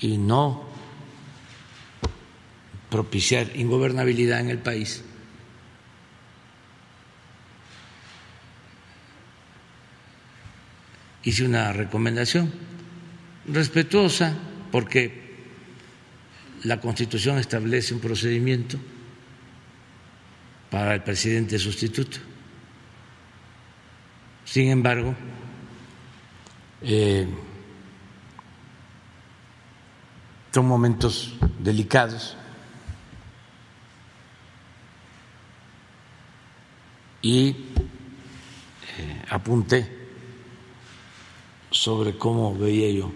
y no propiciar ingobernabilidad en el país. Hice una recomendación respetuosa porque la Constitución establece un procedimiento para el presidente sustituto. Sin embargo, eh, son momentos delicados y eh, apunté sobre cómo veía yo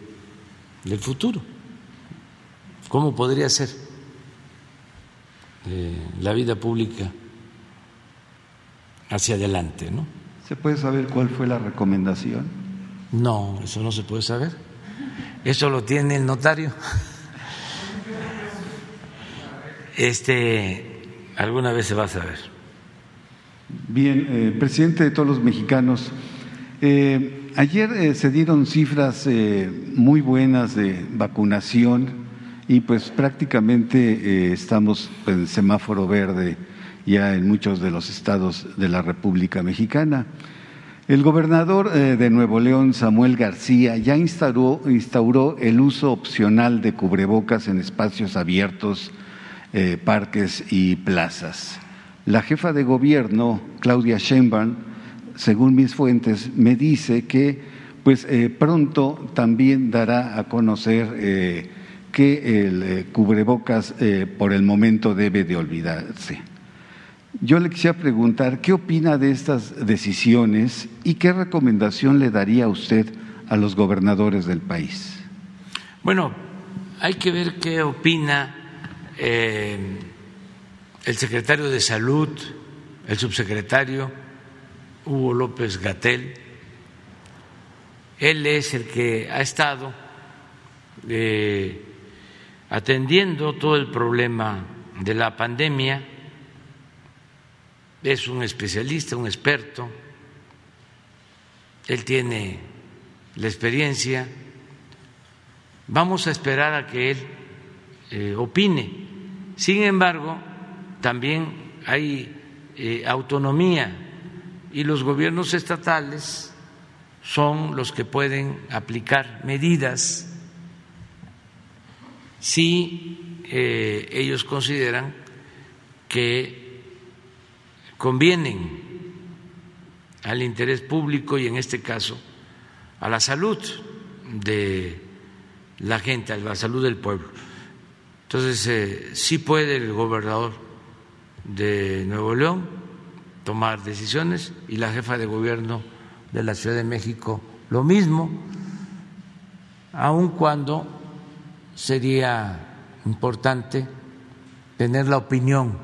el futuro, cómo podría ser eh, la vida pública hacia adelante, ¿no? ¿Se puede saber cuál fue la recomendación? No, eso no se puede saber. Eso lo tiene el notario. Este, alguna vez se va a saber. Bien, eh, presidente de todos los mexicanos, eh, ayer eh, se dieron cifras muy buenas de vacunación y pues prácticamente estamos en semáforo verde ya en muchos de los estados de la República Mexicana. El gobernador eh, de Nuevo León, Samuel García, ya instauró, instauró el uso opcional de cubrebocas en espacios abiertos, eh, parques y plazas. La jefa de gobierno, Claudia Sheinbaum, según mis fuentes, me dice que pues eh, pronto también dará a conocer que el cubrebocas por el momento debe de olvidarse. Yo le quisiera preguntar, ¿qué opina de estas decisiones y qué recomendación le daría usted a los gobernadores del país? Bueno, hay que ver qué opina eh, el secretario de Salud, el subsecretario Hugo López Gatel. Él es el que ha estado eh, atendiendo todo el problema de la pandemia es un especialista, un experto, él tiene la experiencia, vamos a esperar a que él eh, opine. Sin embargo, también hay eh, autonomía y los gobiernos estatales son los que pueden aplicar medidas si eh, ellos consideran que convienen al interés público y en este caso a la salud de la gente, a la salud del pueblo. Entonces, eh, sí puede el gobernador de Nuevo León tomar decisiones y la jefa de gobierno de la Ciudad de México lo mismo, aun cuando sería importante tener la opinión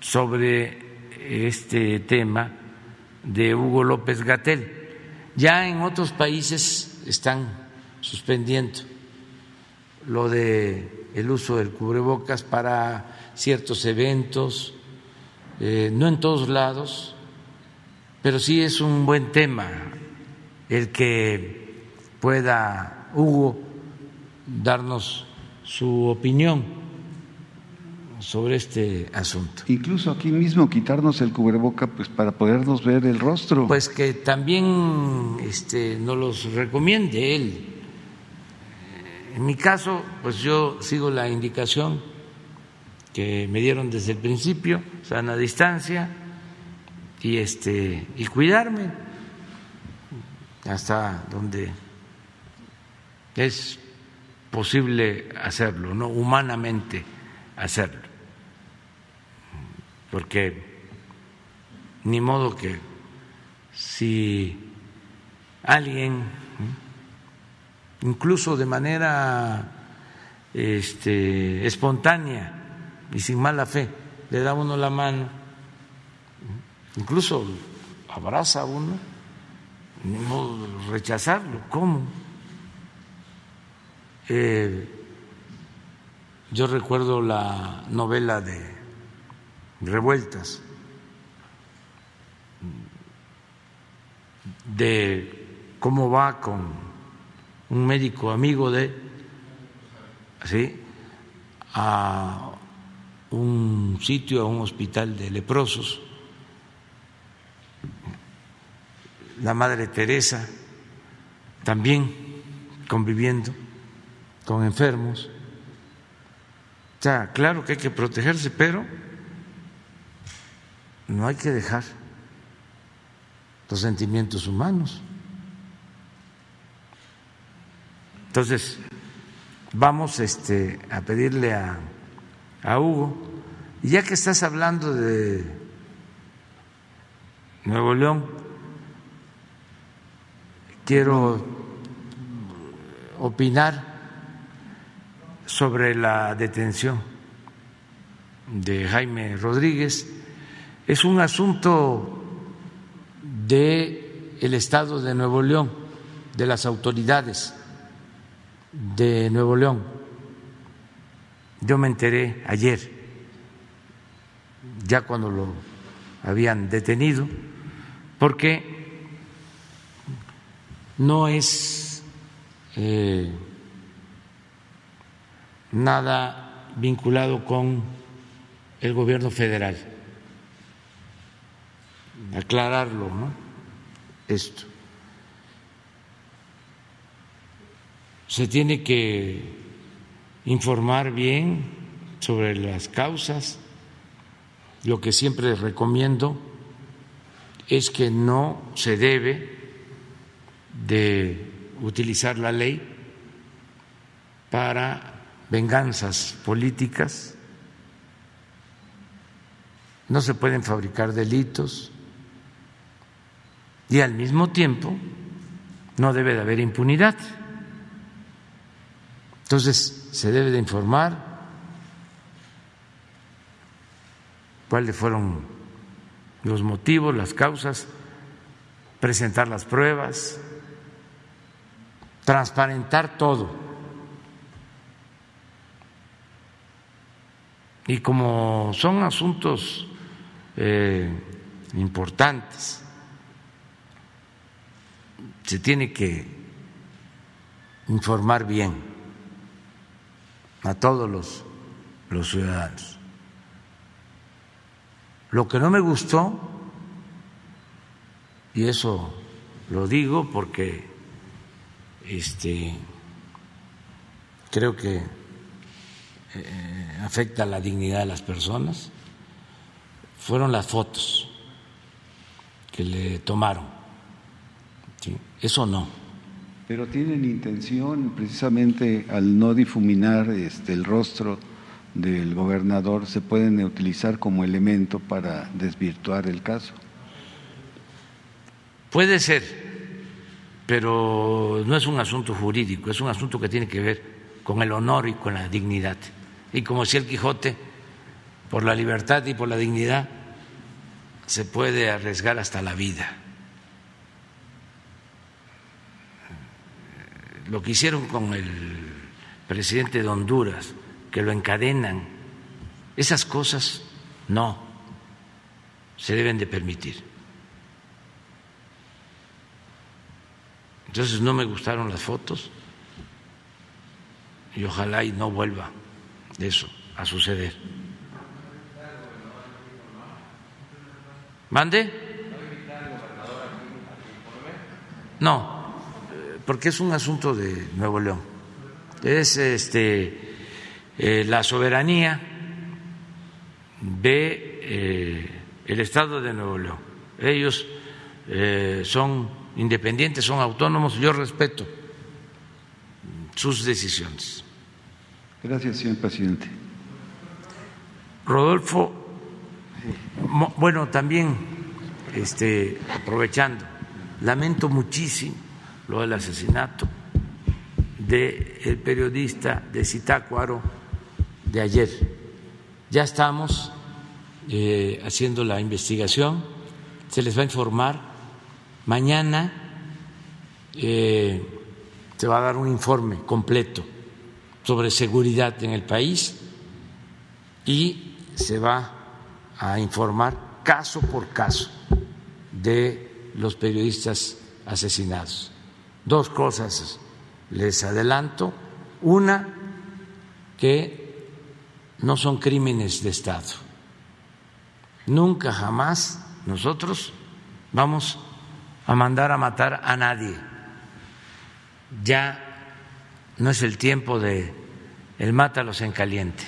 sobre este tema de Hugo López Gatel. Ya en otros países están suspendiendo lo de el uso del cubrebocas para ciertos eventos, eh, no en todos lados, pero sí es un buen tema el que pueda Hugo darnos su opinión sobre este asunto. Incluso aquí mismo quitarnos el cubreboca pues para podernos ver el rostro. Pues que también este, nos los recomiende él. En mi caso, pues yo sigo la indicación que me dieron desde el principio, sana distancia y este y cuidarme hasta donde es posible hacerlo, no humanamente hacerlo. Porque ni modo que si alguien incluso de manera este, espontánea y sin mala fe, le da uno la mano, incluso abraza a uno, no rechazarlo, ¿cómo? Eh, yo recuerdo la novela de Revueltas, de cómo va con un médico amigo de ¿sí? a un sitio, a un hospital de leprosos, la Madre Teresa también conviviendo con enfermos. O sea, claro que hay que protegerse, pero no hay que dejar los sentimientos humanos. Entonces, vamos este, a pedirle a, a Hugo, ya que estás hablando de Nuevo León, quiero opinar sobre la detención de Jaime Rodríguez. Es un asunto de el Estado de Nuevo León, de las autoridades de Nuevo León. Yo me enteré ayer, ya cuando lo habían detenido, porque no es eh, nada vinculado con el gobierno federal. Aclararlo, ¿no? Esto. Se tiene que informar bien sobre las causas. Lo que siempre recomiendo es que no se debe de utilizar la ley para venganzas políticas, no se pueden fabricar delitos y al mismo tiempo no debe de haber impunidad. Entonces se debe de informar cuáles fueron los motivos, las causas, presentar las pruebas, transparentar todo. Y como son asuntos eh, importantes, se tiene que informar bien a todos los, los ciudadanos. Lo que no me gustó, y eso lo digo porque este, creo que eh, afecta la dignidad de las personas fueron las fotos que le tomaron. Eso no. Pero tienen intención, precisamente al no difuminar este, el rostro del gobernador, se pueden utilizar como elemento para desvirtuar el caso. Puede ser, pero no es un asunto jurídico, es un asunto que tiene que ver con el honor y con la dignidad y como si el Quijote, por la libertad y por la dignidad, se puede arriesgar hasta la vida. Lo que hicieron con el presidente de Honduras, que lo encadenan, esas cosas no se deben de permitir. Entonces no me gustaron las fotos y ojalá y no vuelva eso a suceder. ¿Mande? No, porque es un asunto de Nuevo León. Es este eh, la soberanía de eh, el Estado de Nuevo León. Ellos eh, son independientes, son autónomos. Yo respeto sus decisiones. Gracias, señor presidente. Rodolfo, bueno, también este, aprovechando, lamento muchísimo lo del asesinato del periodista de Zitácuaro de ayer. Ya estamos eh, haciendo la investigación, se les va a informar. Mañana eh, se va a dar un informe completo sobre seguridad en el país y se va a informar caso por caso de los periodistas asesinados. Dos cosas les adelanto. Una, que no son crímenes de Estado. Nunca jamás nosotros vamos a mandar a matar a nadie. Ya no es el tiempo de el mátalos en caliente.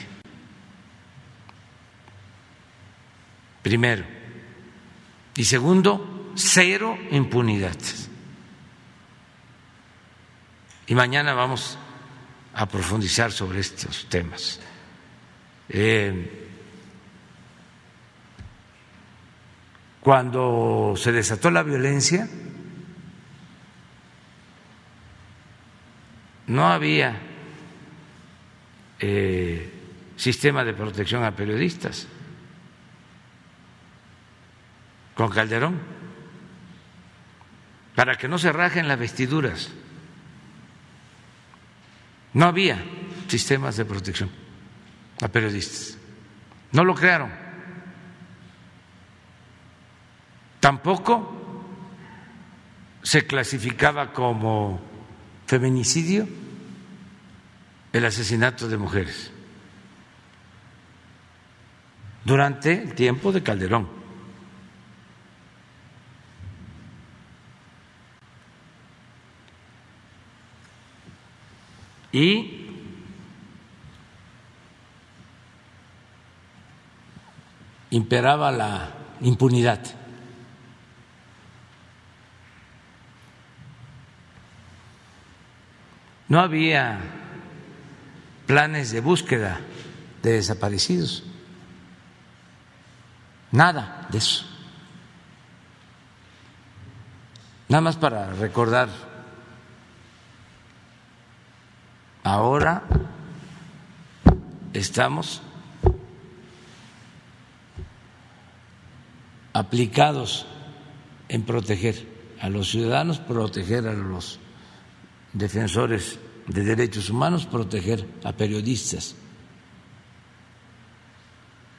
Primero. Y segundo, cero impunidad. Y mañana vamos a profundizar sobre estos temas. Eh, cuando se desató la violencia, no había eh, sistema de protección a periodistas con Calderón para que no se rajen las vestiduras. No había sistemas de protección a periodistas. No lo crearon. Tampoco se clasificaba como feminicidio el asesinato de mujeres durante el tiempo de Calderón. Y imperaba la impunidad. No había planes de búsqueda de desaparecidos. Nada de eso. Nada más para recordar, ahora estamos aplicados en proteger a los ciudadanos, proteger a los defensores de derechos humanos, proteger a periodistas.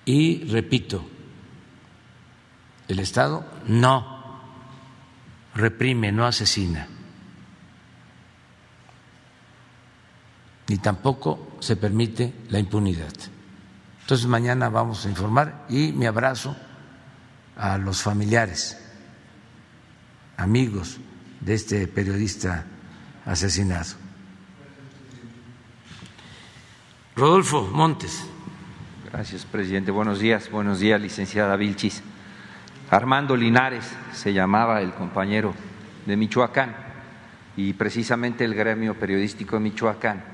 Y repito, el Estado no reprime, no asesina, ni tampoco se permite la impunidad. Entonces mañana vamos a informar y mi abrazo a los familiares, amigos de este periodista asesinado. Rodolfo Montes. Gracias, presidente. Buenos días, buenos días, licenciada Vilchis. Armando Linares se llamaba el compañero de Michoacán y precisamente el gremio periodístico de Michoacán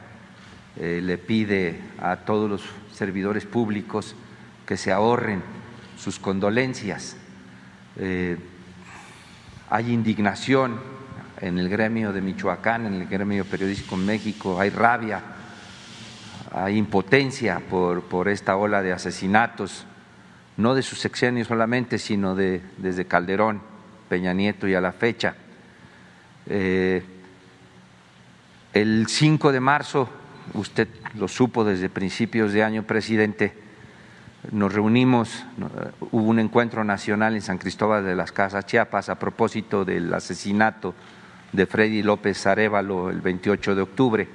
eh, le pide a todos los servidores públicos que se ahorren sus condolencias. Eh, hay indignación en el gremio de Michoacán, en el gremio periodístico en México, hay rabia hay impotencia por, por esta ola de asesinatos, no de su sexenio solamente, sino de, desde Calderón, Peña Nieto y a la fecha. Eh, el 5 de marzo, usted lo supo desde principios de año, presidente, nos reunimos, hubo un encuentro nacional en San Cristóbal de las Casas, Chiapas, a propósito del asesinato de Freddy López Arevalo el 28 de octubre.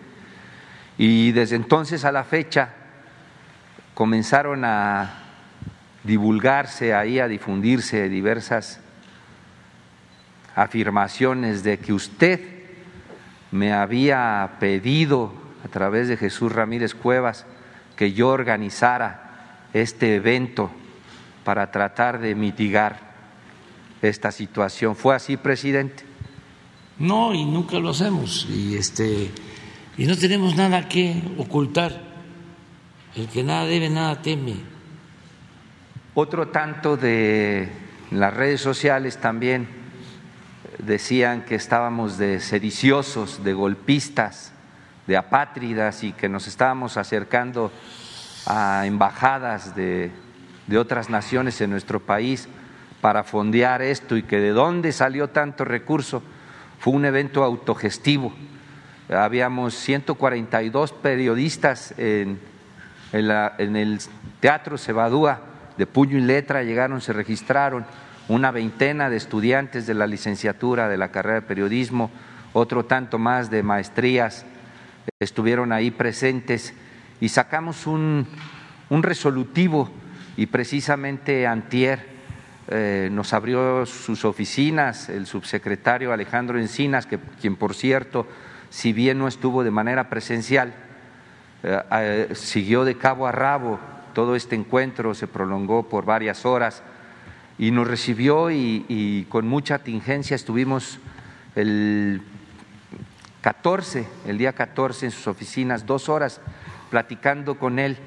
Y desde entonces a la fecha comenzaron a divulgarse ahí, a difundirse diversas afirmaciones de que usted me había pedido a través de Jesús Ramírez Cuevas que yo organizara este evento para tratar de mitigar esta situación. ¿Fue así, presidente? No, y nunca lo hacemos. Y este y no tenemos nada que ocultar. El que nada debe, nada teme. Otro tanto de las redes sociales también decían que estábamos de sediciosos, de golpistas, de apátridas y que nos estábamos acercando a embajadas de, de otras naciones en nuestro país para fondear esto y que de dónde salió tanto recurso. Fue un evento autogestivo. Habíamos 142 periodistas en, en, la, en el Teatro Cebadúa de puño y letra, llegaron, se registraron una veintena de estudiantes de la licenciatura de la carrera de periodismo, otro tanto más de maestrías estuvieron ahí presentes y sacamos un, un resolutivo y precisamente antier eh, nos abrió sus oficinas el subsecretario Alejandro Encinas, que, quien por cierto, si bien no estuvo de manera presencial, eh, eh, siguió de cabo a rabo todo este encuentro, se prolongó por varias horas y nos recibió y, y con mucha tingencia estuvimos el 14, el día 14 en sus oficinas, dos horas platicando con él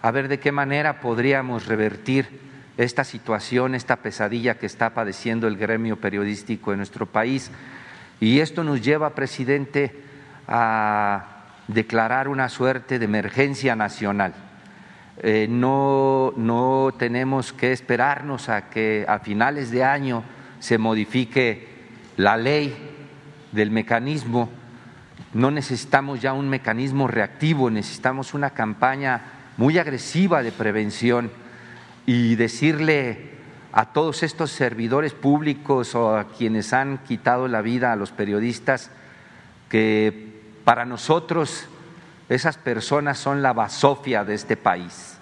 a ver de qué manera podríamos revertir esta situación, esta pesadilla que está padeciendo el gremio periodístico en nuestro país. Y esto nos lleva, presidente, a declarar una suerte de emergencia nacional. Eh, no, no tenemos que esperarnos a que a finales de año se modifique la ley del mecanismo. No necesitamos ya un mecanismo reactivo, necesitamos una campaña muy agresiva de prevención y decirle a todos estos servidores públicos o a quienes han quitado la vida a los periodistas que para nosotros esas personas son la basofia de este país,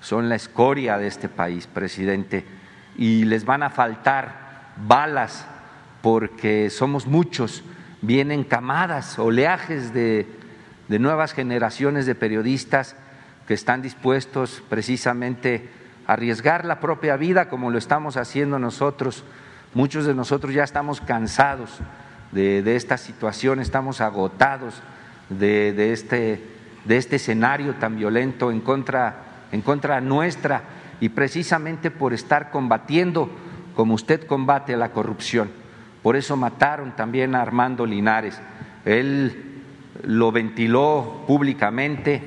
son la escoria de este país, presidente, y les van a faltar balas porque somos muchos, vienen camadas, oleajes de, nuevas generaciones de periodistas que están dispuestos precisamente a arriesgar la propia vida como lo estamos haciendo nosotros. Muchos de nosotros ya estamos cansados de, esta situación, estamos agotados este, de este escenario tan violento en contra, en contra nuestra y precisamente por estar combatiendo como usted combate la corrupción. Por eso mataron también a Armando Linares. Él lo ventiló públicamente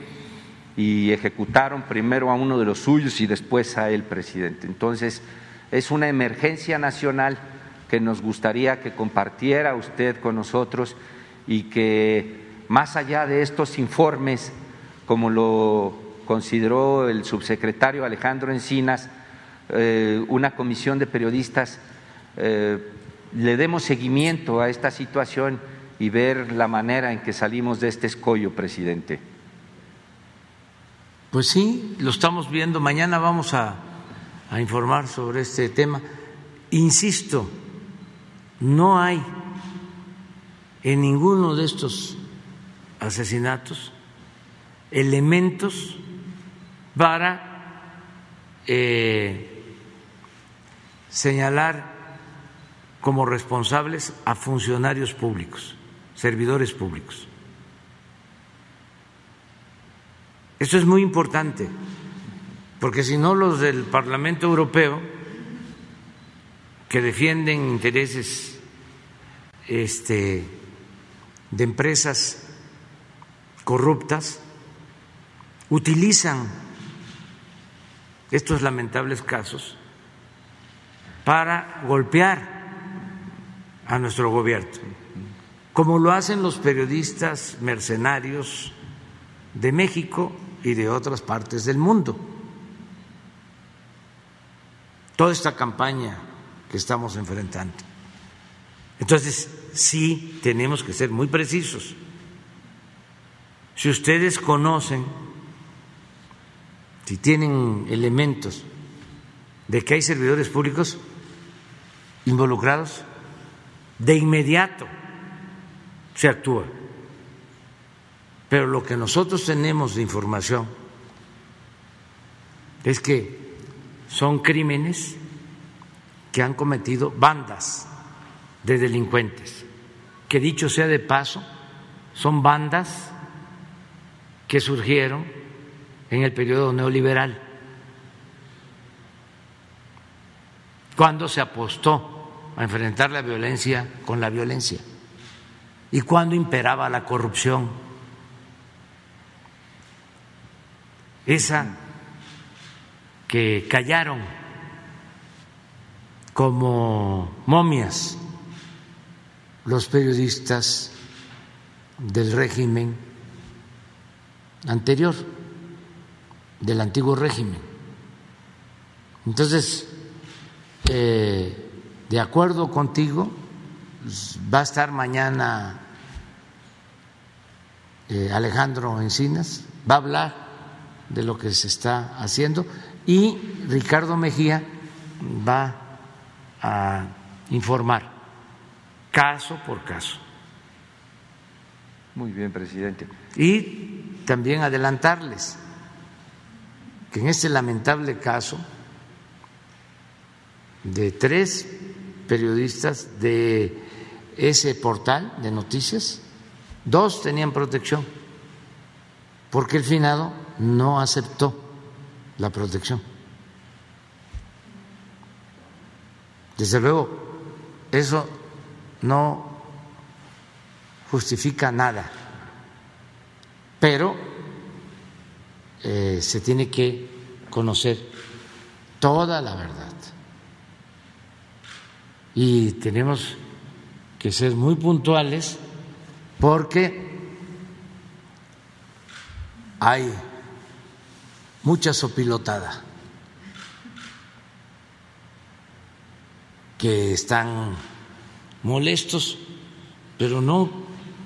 y ejecutaron primero a uno de los suyos y después a él, presidente. Entonces, es una emergencia nacional que nos gustaría que compartiera usted con nosotros y que más allá de estos informes, como lo consideró el subsecretario Alejandro Encinas, eh, una comisión de periodistas, eh, le demos seguimiento a esta situación y ver la manera en que salimos de este escollo, presidente. Pues sí, lo estamos viendo. Mañana vamos a, a, informar sobre este tema. Insisto, no hay en ninguno de estos asesinatos elementos para eh, señalar como responsables a funcionarios públicos, servidores públicos. Esto es muy importante, porque si no los del Parlamento Europeo, que defienden intereses este, de empresas corruptas, utilizan estos lamentables casos para golpear a nuestro gobierno, como lo hacen los periodistas mercenarios de México y de otras partes del mundo. Toda esta campaña que estamos enfrentando. Entonces, sí tenemos que ser muy precisos. Si ustedes conocen, si tienen elementos de que hay servidores públicos involucrados, de inmediato se actúa. Pero lo que nosotros tenemos de información es que son crímenes que han cometido bandas de delincuentes, que dicho sea de paso, son bandas que surgieron en el periodo neoliberal, cuando se apostó a enfrentar la violencia con la violencia. ¿Y cuándo imperaba la corrupción? Esa que callaron como momias los periodistas del régimen anterior, del antiguo régimen. Entonces, eh, de acuerdo contigo, va a estar mañana eh, Alejandro Encinas, va a hablar de lo que se está haciendo y Ricardo Mejía va a informar caso por caso. Muy bien, presidente. Y también adelantarles que en este lamentable caso de tres periodistas de ese portal de noticias, dos tenían protección, porque el finado no aceptó la protección. Desde luego, eso no justifica nada, pero eh, se tiene que conocer toda la verdad. Y tenemos que ser muy puntuales porque hay mucha sopilotada que están molestos, pero no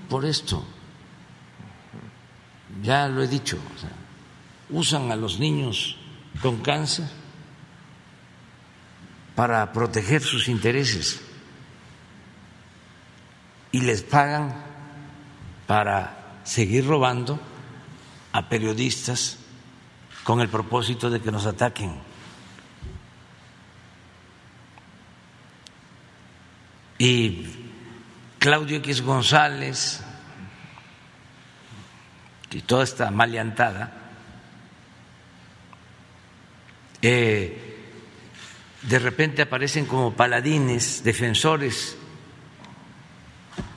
por esto. Ya lo he dicho, usan a los niños con cáncer para proteger sus intereses y les pagan para seguir robando a periodistas con el propósito de que nos ataquen. Y Claudio X González y toda esta maleantada eh, de repente aparecen como paladines, defensores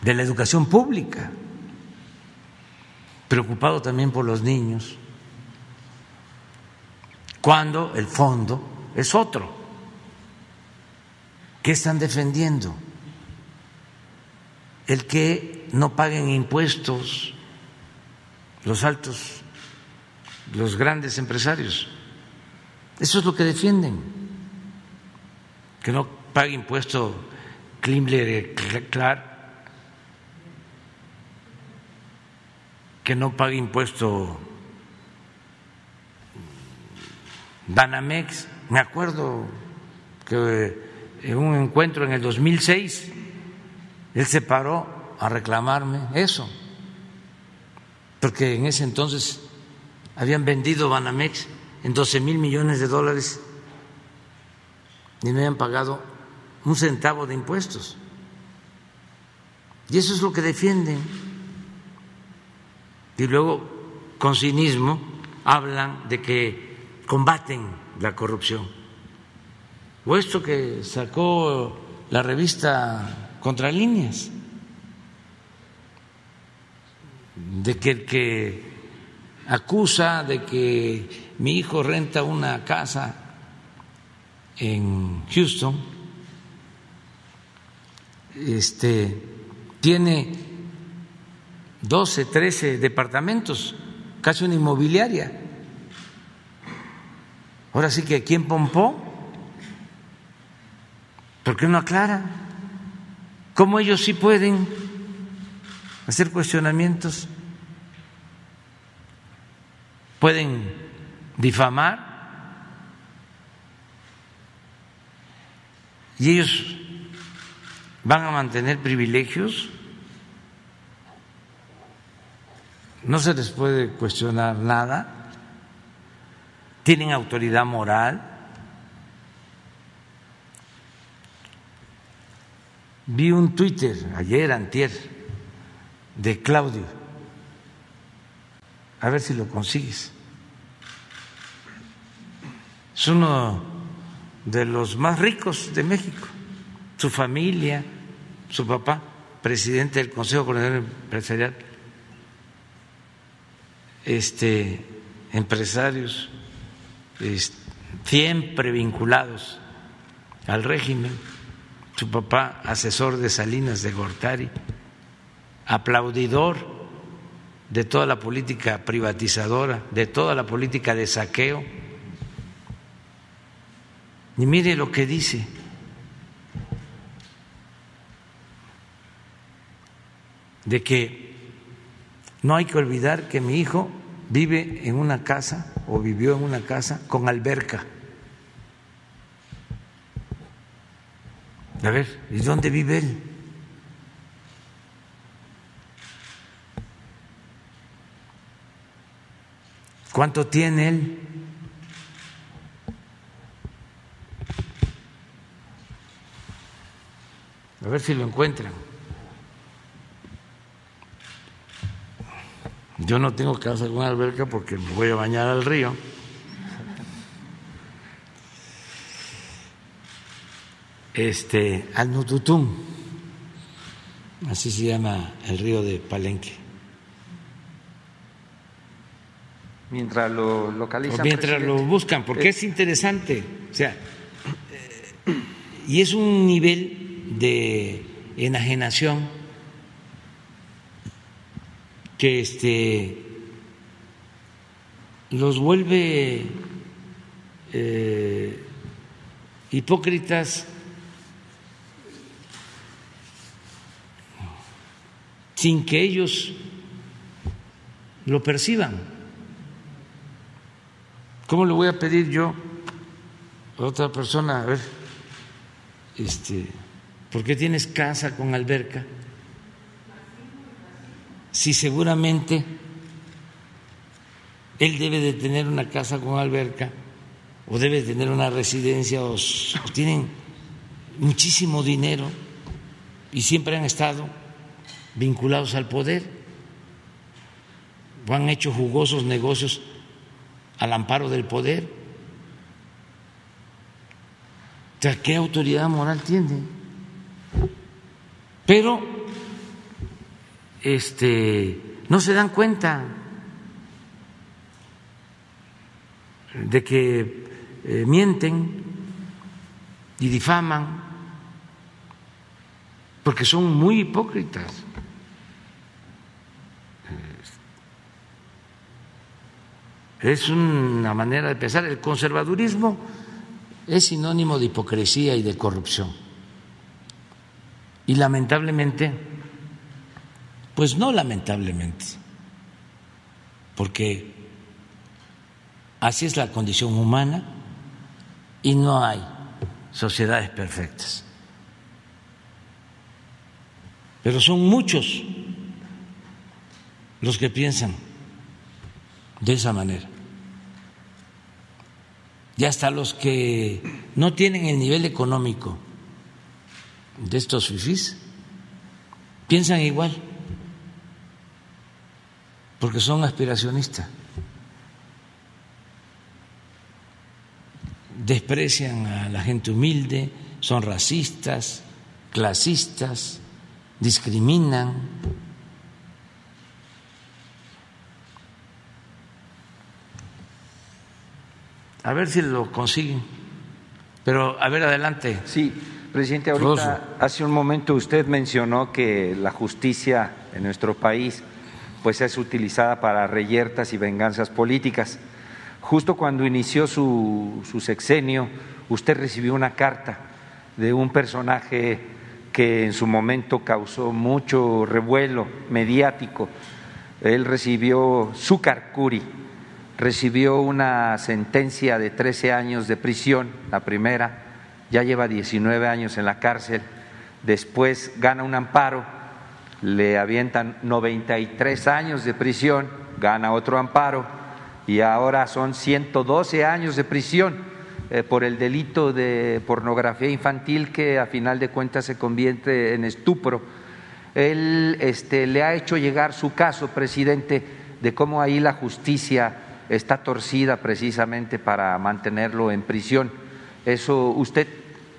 de la educación pública, preocupado también por los niños, cuando el fondo es otro. ¿Qué están defendiendo? El que no paguen impuestos los altos, los grandes empresarios. Eso es lo que defienden. Que no pague impuesto Klimler Clark que no pague impuesto Banamex. Me acuerdo que en un encuentro en el 2006 él se paró a reclamarme eso, porque en ese entonces habían vendido Banamex en 12 mil millones de dólares y no habían pagado un centavo de impuestos. Y eso es lo que defienden y luego con cinismo hablan de que combaten la corrupción. O esto que sacó la revista Contralíneas, de que el que acusa de que mi hijo renta una casa en Houston, este, tiene 12, 13 departamentos, casi una inmobiliaria. Ahora sí que aquí en Pompó, ¿por qué no aclara? ¿Cómo ellos sí pueden hacer cuestionamientos? ¿Pueden difamar? ¿Y ellos van a mantener privilegios? no se les puede cuestionar nada, tienen autoridad moral. Vi un Twitter ayer, antier, de Claudio, a ver si lo consigues. Es uno de los más ricos de México, su familia, su papá, presidente del Consejo Coordinador Empresarial. Este, empresarios siempre vinculados al régimen, su papá asesor de Salinas de Gortari, aplaudidor de toda la política privatizadora, de toda la política de saqueo. Y mire lo que dice. de que no hay que olvidar que mi hijo vive en una casa o vivió en una casa con alberca. A ver, ¿y dónde vive él? ¿Cuánto tiene él? A ver si lo encuentran. Yo no tengo casa con alberca porque me voy a bañar al río. Este, al Nututum, así se llama el río de Palenque. Mientras lo localizan. mientras lo buscan, porque eh, es interesante. O sea, y es un nivel de enajenación que este, los vuelve eh, hipócritas sin que ellos lo perciban. ¿Cómo le voy a pedir yo a otra persona, a ver, este, ¿por qué tienes casa con alberca? si seguramente él debe de tener una casa con alberca o debe de tener una residencia o, tienen muchísimo dinero y siempre han estado vinculados al poder o han hecho jugosos negocios al amparo del poder. O ¿qué autoridad moral tiene? Pero este, no se dan cuenta de que eh, mienten y difaman porque son muy hipócritas. Es una manera de pensar. El conservadurismo es sinónimo de hipocresía y de corrupción. Y lamentablemente pues no, lamentablemente, porque así es la condición humana y no hay sociedades perfectas. Pero son muchos los que piensan de esa manera. Y hasta los que no tienen el nivel económico de estos fifís piensan igual porque son aspiracionistas. Desprecian a la gente humilde, son racistas, clasistas, discriminan. A ver si lo consiguen. Pero, a ver, adelante. Sí, presidente, ahorita, hace un momento usted mencionó que la justicia en nuestro país pues es utilizada para reyertas y venganzas políticas. Justo cuando inició su, su sexenio, usted recibió una carta de un personaje que en su momento causó mucho revuelo mediático. Él recibió su carcuri, recibió una sentencia de 13 años de prisión, la primera, ya lleva 19 años en la cárcel, después gana un amparo le avientan 93 años de prisión, gana otro amparo y ahora son 112 años de prisión eh, por el delito de pornografía infantil que a final de cuentas se convierte en estupro. Él este, le ha hecho llegar su caso, presidente, de cómo ahí la justicia está torcida precisamente para mantenerlo en prisión. Eso usted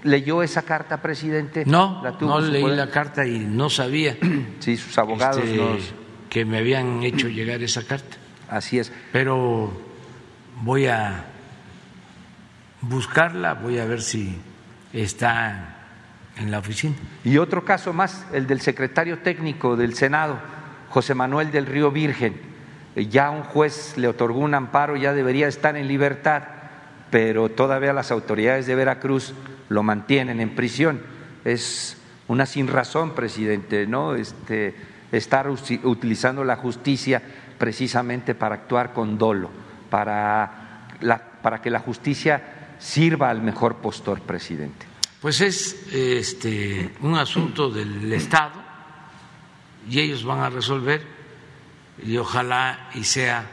¿Leyó esa carta, presidente? No, no leí la carta y no sabía. Sí, sus abogados este, que me habían hecho llegar esa carta. Así es. Pero voy a buscarla, voy a ver si está en la oficina. Y otro caso más, el del secretario técnico del Senado, José Manuel del Río Virgen. Ya un juez le otorgó un amparo, ya debería estar en libertad, pero todavía las autoridades de Veracruz lo mantienen en prisión. Es una sin razón, presidente, ¿no? Este, estar utilizando la justicia precisamente para actuar con dolo, para, que la justicia sirva al mejor postor, presidente. Pues es este, un asunto del Estado y ellos van a resolver y ojalá y sea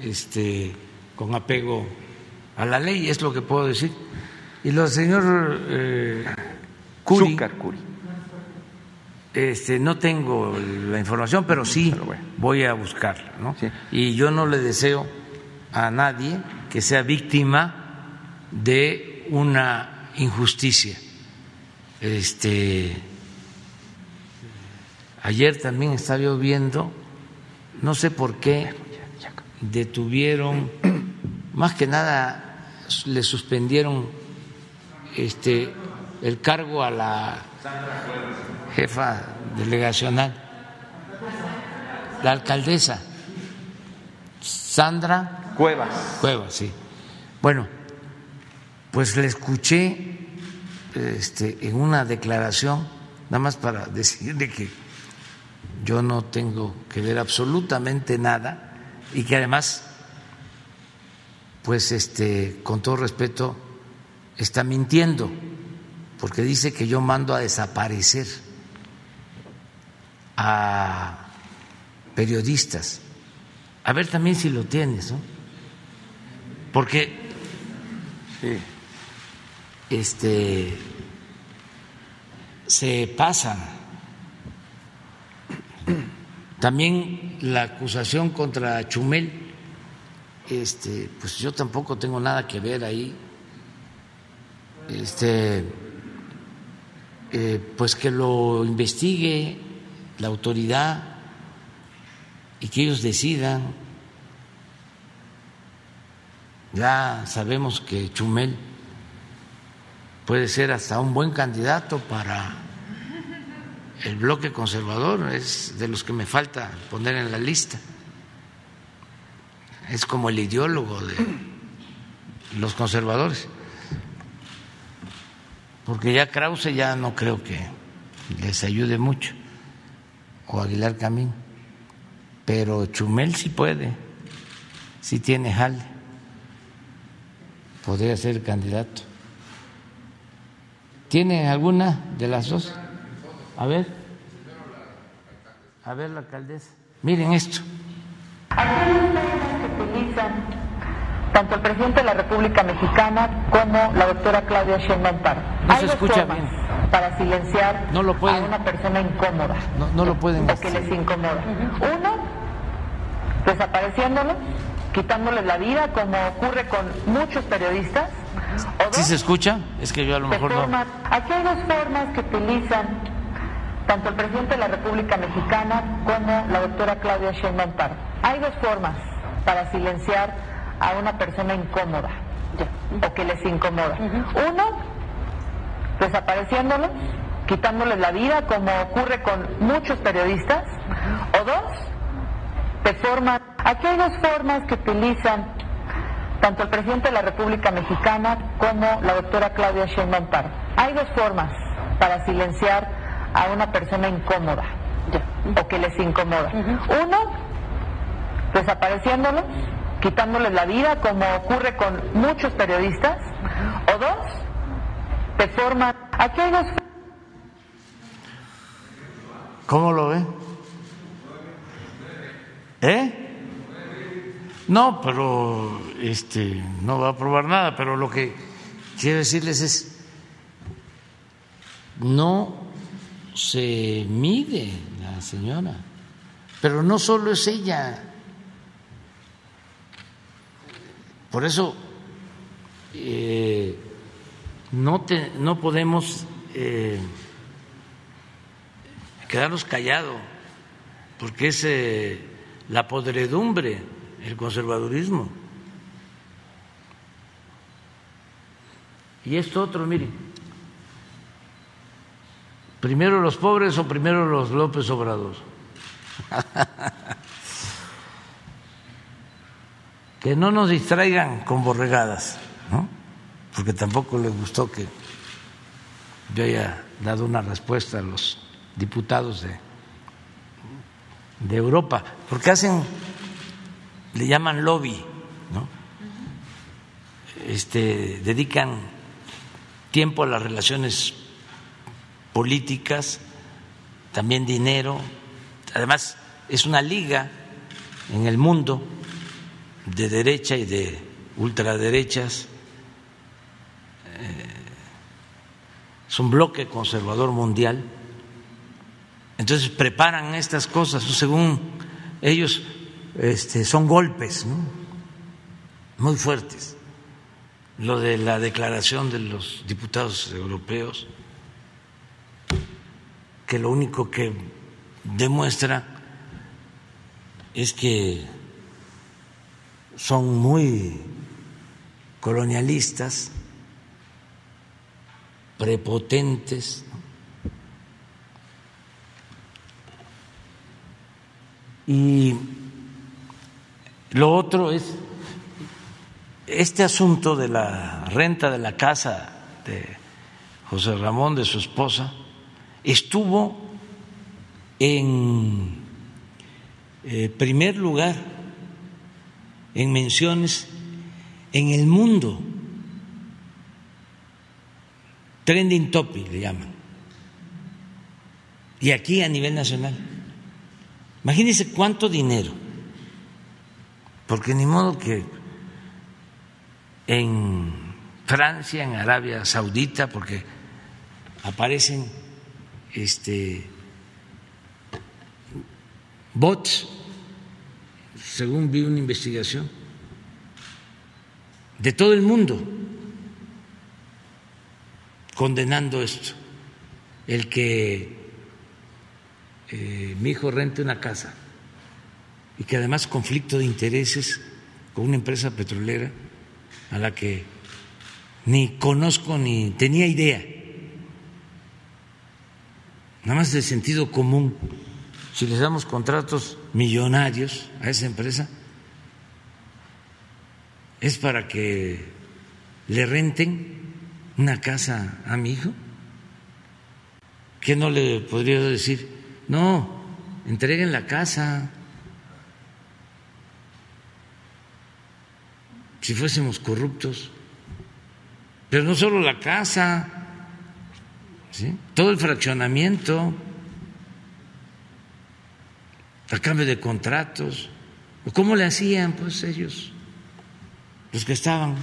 este, con apego a la ley, es lo que puedo decir. Y lo señor eh, Curi, Este, no tengo la información, pero sí voy a buscarla. ¿no? Y yo no le deseo a nadie que sea víctima de una injusticia este, ayer también estaba viendo, no sé por qué detuvieron, más que nada le suspendieron este, el cargo a la jefa delegacional, la alcaldesa Sandra Cuevas. Cuevas, sí. Bueno, pues le escuché este, en una declaración, nada más para decirle que yo no tengo que ver absolutamente nada y que además, pues este, con todo respeto, está mintiendo, porque dice que yo mando a desaparecer a periodistas. A ver también si lo tienes, ¿no? Porque sí este, se pasan. También la acusación contra Chumel, este, pues yo tampoco tengo nada que ver ahí. Este, eh, pues que lo investigue la autoridad y que ellos decidan. Ya sabemos que Chumel puede ser hasta un buen candidato para el bloque conservador, es de los que me falta poner en la lista. Es como el ideólogo de los conservadores. Porque ya Krause ya no creo que les ayude mucho, o Aguilar Camín, pero Chumel sí puede, sí tiene jale, podría ser candidato. ¿Tiene alguna de las dos? A ver. A ver, la alcaldesa. Miren esto. Tanto el presidente de la República Mexicana como la doctora Claudia Sheinbaum No se escucha bien. Para silenciar no lo a una persona incómoda. No, no lo pueden o que les incomoda. Uno, desapareciéndolos, quitándoles la vida, como ocurre con muchos periodistas ¿Sí se escucha? Es que yo a lo mejor no. Aquí hay dos formas que utilizan tanto el presidente de la República Mexicana como la doctora Claudia Sheinbaum Hay dos formas para silenciar a una persona incómoda o que les incomoda. Uno, desapareciéndolos, quitándoles la vida, como ocurre con muchos periodistas. O dos, de forma... Aquí hay dos formas que utilizan tanto el presidente de la República Mexicana como la doctora Claudia Sheinbaum Hay dos formas para silenciar a una persona incómoda o que les incomoda. Uno, desapareciéndolos, quitándoles la vida, como ocurre con muchos periodistas. O dos, de forma... Aquí hay dos ¿Cómo lo ve? ¿Eh? No, pero este no va a aprobar nada, pero lo que quiero decirles es no se mide la señora, pero no solo es ella. Por eso eh, no, te, no podemos eh, quedarnos callados, porque es eh, la podredumbre, el conservadurismo. Y esto otro, miren, primero los pobres o primero los López Obrador. que no nos distraigan con borregadas, ¿no? porque tampoco les gustó que yo haya dado una respuesta a los diputados de, de Europa, porque hacen, le llaman lobby, ¿no? Este, dedican tiempo a las relaciones políticas, también dinero, además es una liga en el mundo de derecha y de ultraderechas, eh, es un bloque conservador mundial, entonces preparan estas cosas, según ellos este, son golpes muy fuertes. Lo de la declaración de los diputados europeos, que lo único que demuestra es que son muy colonialistas, prepotentes. Y lo otro es este asunto de la renta de la casa de José Ramón, de su esposa, estuvo en eh, primer lugar en menciones en el mundo. Trending topic le llaman. Y aquí a nivel nacional. Imagínense cuánto dinero. Porque ni modo que en Francia, en Arabia Saudita, porque aparecen este bots según vi una investigación, de todo el mundo condenando esto, el que eh, mi hijo rente una casa y que además conflicto de intereses con una empresa petrolera a la que ni conozco ni tenía idea, nada más de sentido común si les damos contratos millonarios a esa empresa, es para que le renten una casa a mi hijo. ¿Qué no le podría decir? No, entreguen la casa. Si fuésemos corruptos. Pero no solo la casa, todo el fraccionamiento a cambio de contratos. ¿Cómo le hacían pues ellos, los que estaban?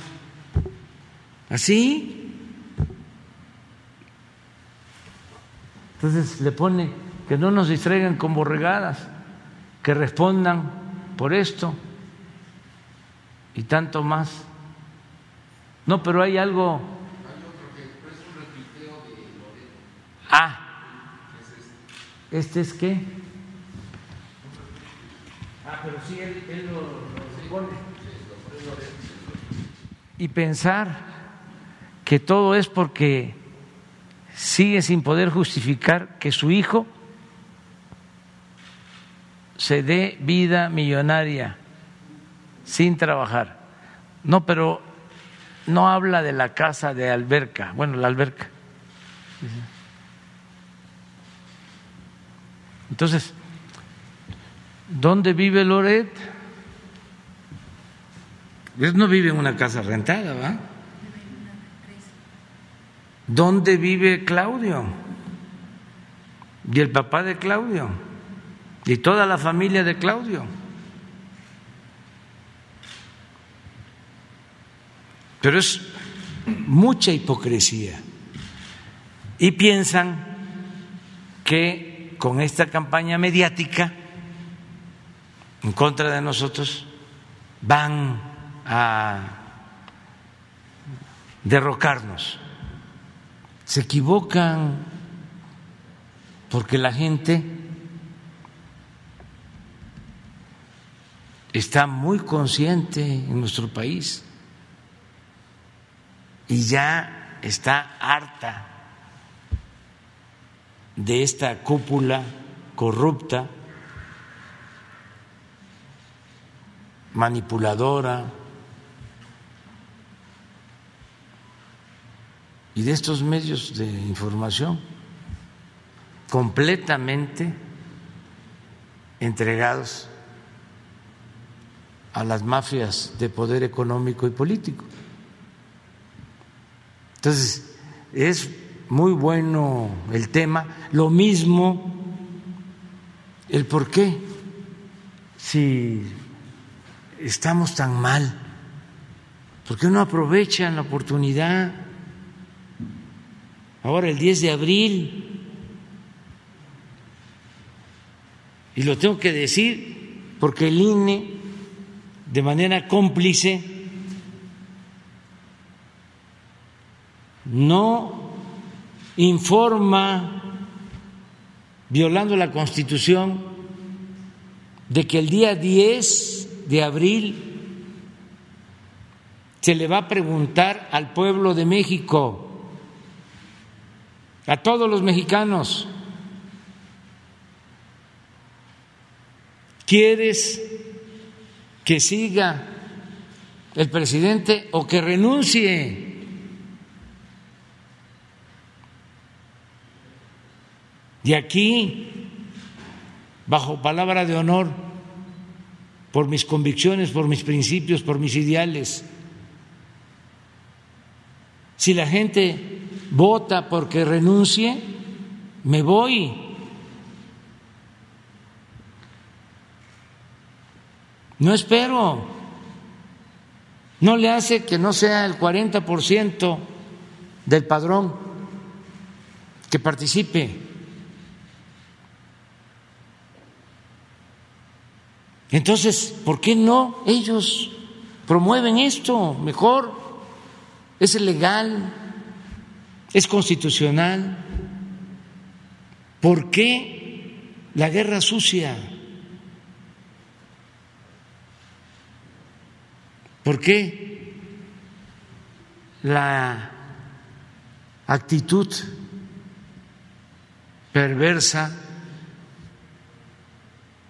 ¿Así? Entonces le pone que no nos distraigan con borregadas, que respondan por esto y tanto más. No, pero hay algo. Ah, ¿este es qué? Ah, pero sí, él, lo, Y pensar que todo es porque sigue sin poder justificar que su hijo se dé vida millonaria sin trabajar. No, pero no habla de la casa de alberca, bueno, la alberca. Entonces, ¿Dónde vive Loret? Él no vive en una casa rentada, ¿va? ¿Dónde vive Claudio? Y el papá de Claudio. Y toda la familia de Claudio. Pero es mucha hipocresía. Y piensan que con esta campaña mediática en contra de nosotros van a derrocarnos. Se equivocan porque la gente está muy consciente en nuestro país y ya está harta de esta cúpula corrupta, manipuladora, y de estos medios de información completamente entregados a las mafias de poder económico y político. Entonces, es muy bueno el tema, lo mismo el por qué, si estamos tan mal, ¿por qué no aprovechan la oportunidad? ahora el 10 de abril, y lo tengo que decir porque el INE, de manera cómplice, no informa, violando la Constitución, de que el día 10 de abril se le va a preguntar al pueblo de México a todos los mexicanos. ¿Quieres que siga el presidente o que renuncie? De aquí, bajo palabra de honor, por mis convicciones, por mis principios, por mis ideales, si la gente vota porque renuncie, me voy. No espero. No le hace que no sea el 40% del padrón que participe. Entonces, ¿por qué no ellos promueven esto mejor? Es legal, es constitucional. ¿Por qué la guerra sucia? ¿Por qué la actitud perversa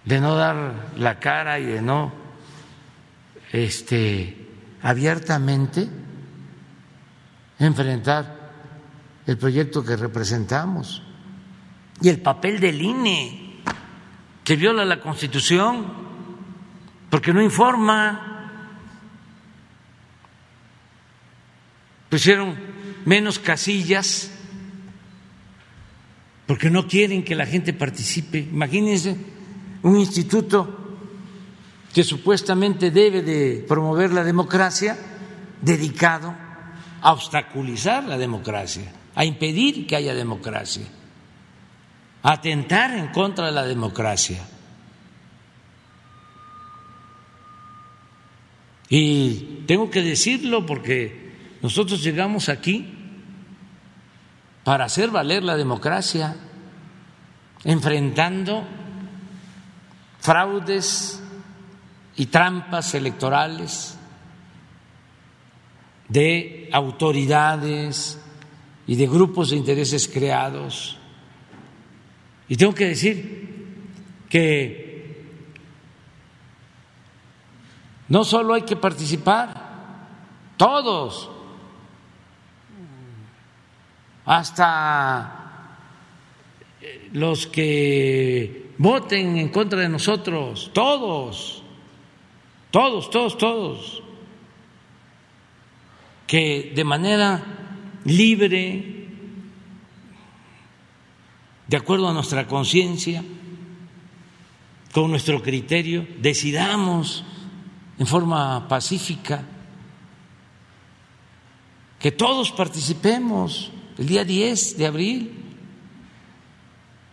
de no dar la cara y de no este abiertamente enfrentar el proyecto que representamos y el papel del INE, que viola la Constitución porque no informa. Pusieron menos casillas porque no quieren que la gente participe. Imagínense un instituto que supuestamente debe de promover la democracia dedicado a obstaculizar la democracia a impedir que haya democracia, a atentar en contra de la democracia. Y tengo que decirlo porque nosotros llegamos aquí para hacer valer la democracia, enfrentando fraudes y trampas electorales de autoridades, y de grupos de intereses creados. Y tengo que decir que no solo hay que participar, todos, hasta los que voten en contra de nosotros, todos, todos, todos, todos, que de manera libre, de acuerdo a nuestra conciencia, con nuestro criterio, decidamos en forma pacífica que todos participemos el día 10 de abril,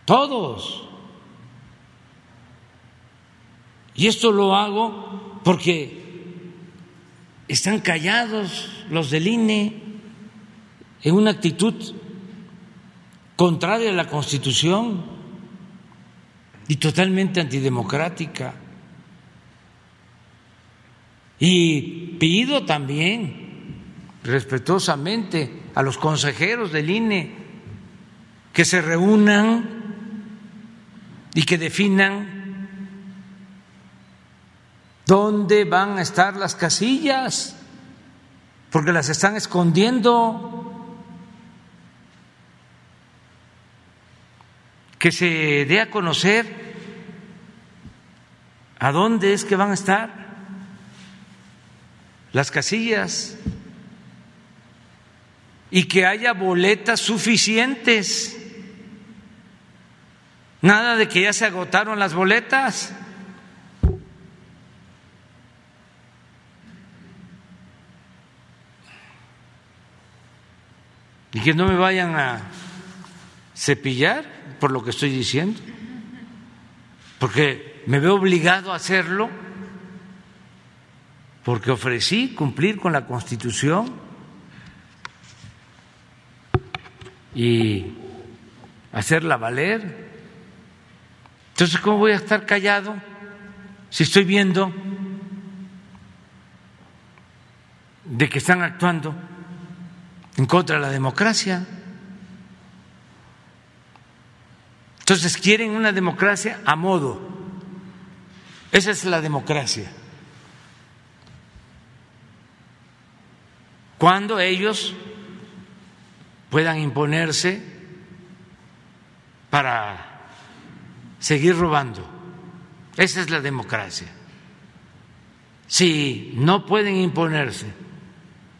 todos. Y esto lo hago porque están callados los del INE, en una actitud contraria a la Constitución y totalmente antidemocrática. Y pido también respetuosamente a los consejeros del INE que se reúnan y que definan dónde van a estar las casillas, porque las están escondiendo. Que se dé a conocer a dónde es que van a estar las casillas y que haya boletas suficientes. Nada de que ya se agotaron las boletas. Y que no me vayan a cepillar por lo que estoy diciendo, porque me veo obligado a hacerlo, porque ofrecí cumplir con la Constitución y hacerla valer. Entonces, ¿cómo voy a estar callado si estoy viendo de que están actuando en contra de la democracia? Entonces, quieren una democracia a modo. Esa es la democracia. Cuando ellos puedan imponerse para seguir robando. Esa es la democracia. Si no pueden imponerse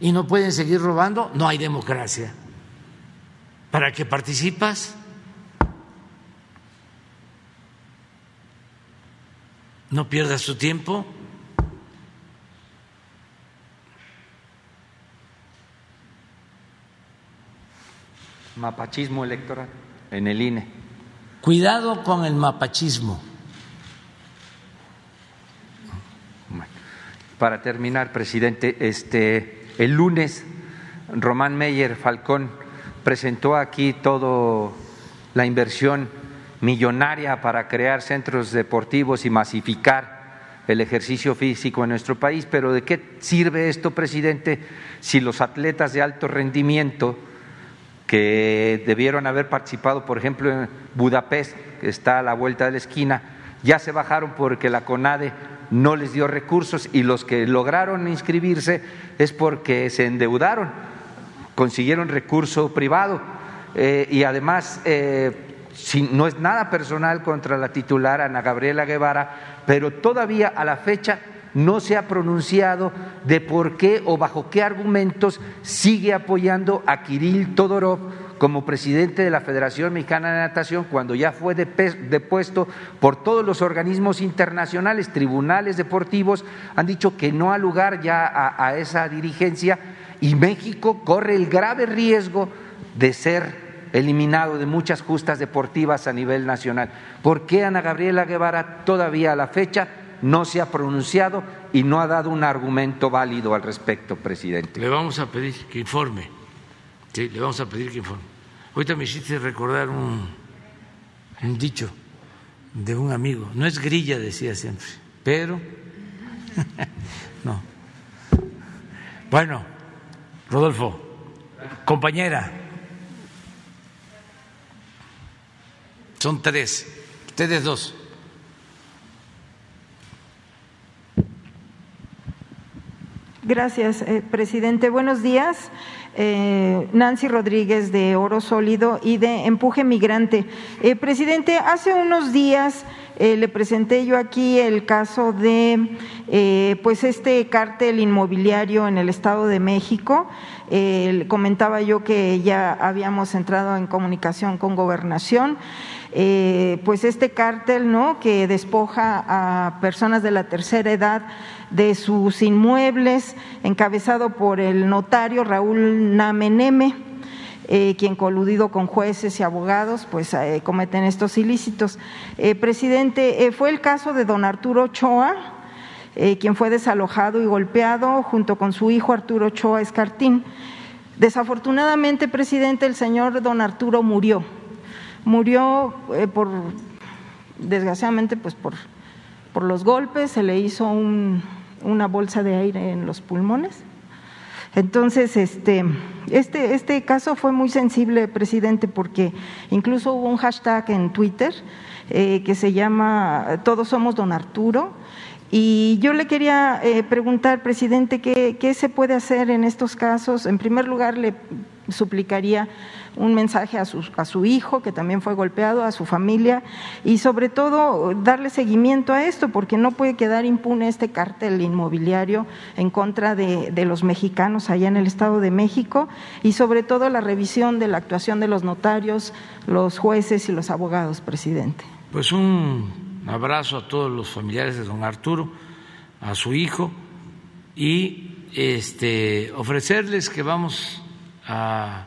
y no pueden seguir robando, no hay democracia. ¿Para qué participas? No pierdas tu tiempo. Mapachismo electoral en el INE. Cuidado con el mapachismo. Para terminar, presidente, este, el lunes Román Meyer Falcón presentó aquí toda la inversión millonaria para crear centros deportivos y masificar el ejercicio físico en nuestro país. Pero ¿de qué sirve esto, presidente, si los atletas de alto rendimiento que debieron haber participado, por ejemplo, en Budapest, que está a la vuelta de la esquina, ya se bajaron porque la CONADE no les dio recursos y los que lograron inscribirse es porque se endeudaron, consiguieron recurso privado eh, y además eh, no es nada personal contra la titular Ana Gabriela Guevara, pero todavía a la fecha no se ha pronunciado de por qué o bajo qué argumentos sigue apoyando a Kirill Todorov como presidente de la Federación Mexicana de Natación cuando ya fue depuesto por todos los organismos internacionales, tribunales deportivos, han dicho que no ha lugar ya a, a esa dirigencia y México corre el grave riesgo de ser eliminado de muchas justas deportivas a nivel nacional. ¿Por qué Ana Gabriela Guevara todavía a la fecha no se ha pronunciado y no ha dado un argumento válido al respecto, presidente. Le vamos a pedir que informe. Sí, le vamos a pedir que informe. Ahorita me hiciste recordar un, un dicho de un amigo. No es grilla, decía siempre, pero no. Bueno, Rodolfo, compañera, son tres, ustedes dos. Gracias, eh, presidente. Buenos días. Eh, Nancy Rodríguez de Oro Sólido y de Empuje Migrante. Eh, presidente, hace unos días le presenté yo aquí el caso de pues este cártel inmobiliario en el Estado de México. comentaba yo que ya habíamos entrado en comunicación con gobernación. pues este cártel ¿no? que despoja a personas de la tercera edad de sus inmuebles, encabezado por el notario Raúl Nameneme, eh, quien coludido con jueces y abogados, pues eh, cometen estos ilícitos. Eh, presidente, fue el caso de don Arturo Ochoa, quien fue desalojado y golpeado junto con su hijo Arturo Ochoa Escartín. Desafortunadamente, presidente, el señor don Arturo murió. Murió por, desgraciadamente, pues por, por los golpes, se le hizo un, una bolsa de aire en los pulmones. Entonces, este, este, este caso fue muy sensible, presidente, porque incluso hubo un hashtag en Twitter eh, que se llama Todos somos don Arturo. Y yo le quería eh, preguntar, presidente, ¿qué, ¿qué se puede hacer en estos casos? En primer lugar, le suplicaría un mensaje a su, a su hijo, que también fue golpeado, a su familia, y sobre todo darle seguimiento a esto, porque no puede quedar impune este cártel inmobiliario en contra de, de los mexicanos allá en el Estado de México, y sobre todo la revisión de la actuación de los notarios, los jueces y los abogados, presidente. Pues un abrazo a todos los familiares de don Arturo, a su hijo, y este, ofrecerles que vamos a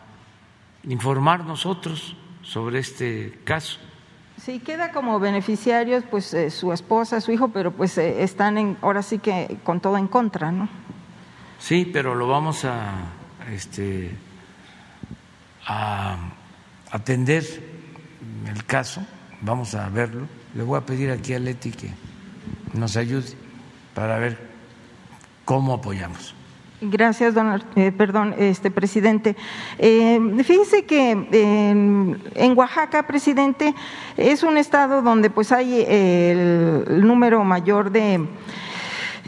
informar nosotros sobre este caso. Sí, queda como beneficiarios pues eh, su esposa, su hijo, pero pues eh, están en, ahora sí que con todo en contra, ¿no? Sí, pero lo vamos a, este, a atender el caso, vamos a verlo. Le voy a pedir aquí a Leti que nos ayude para ver cómo apoyamos. Gracias, don, eh, perdón, este presidente. Eh, fíjese que en, Oaxaca, presidente, es un estado donde pues hay el, el número mayor de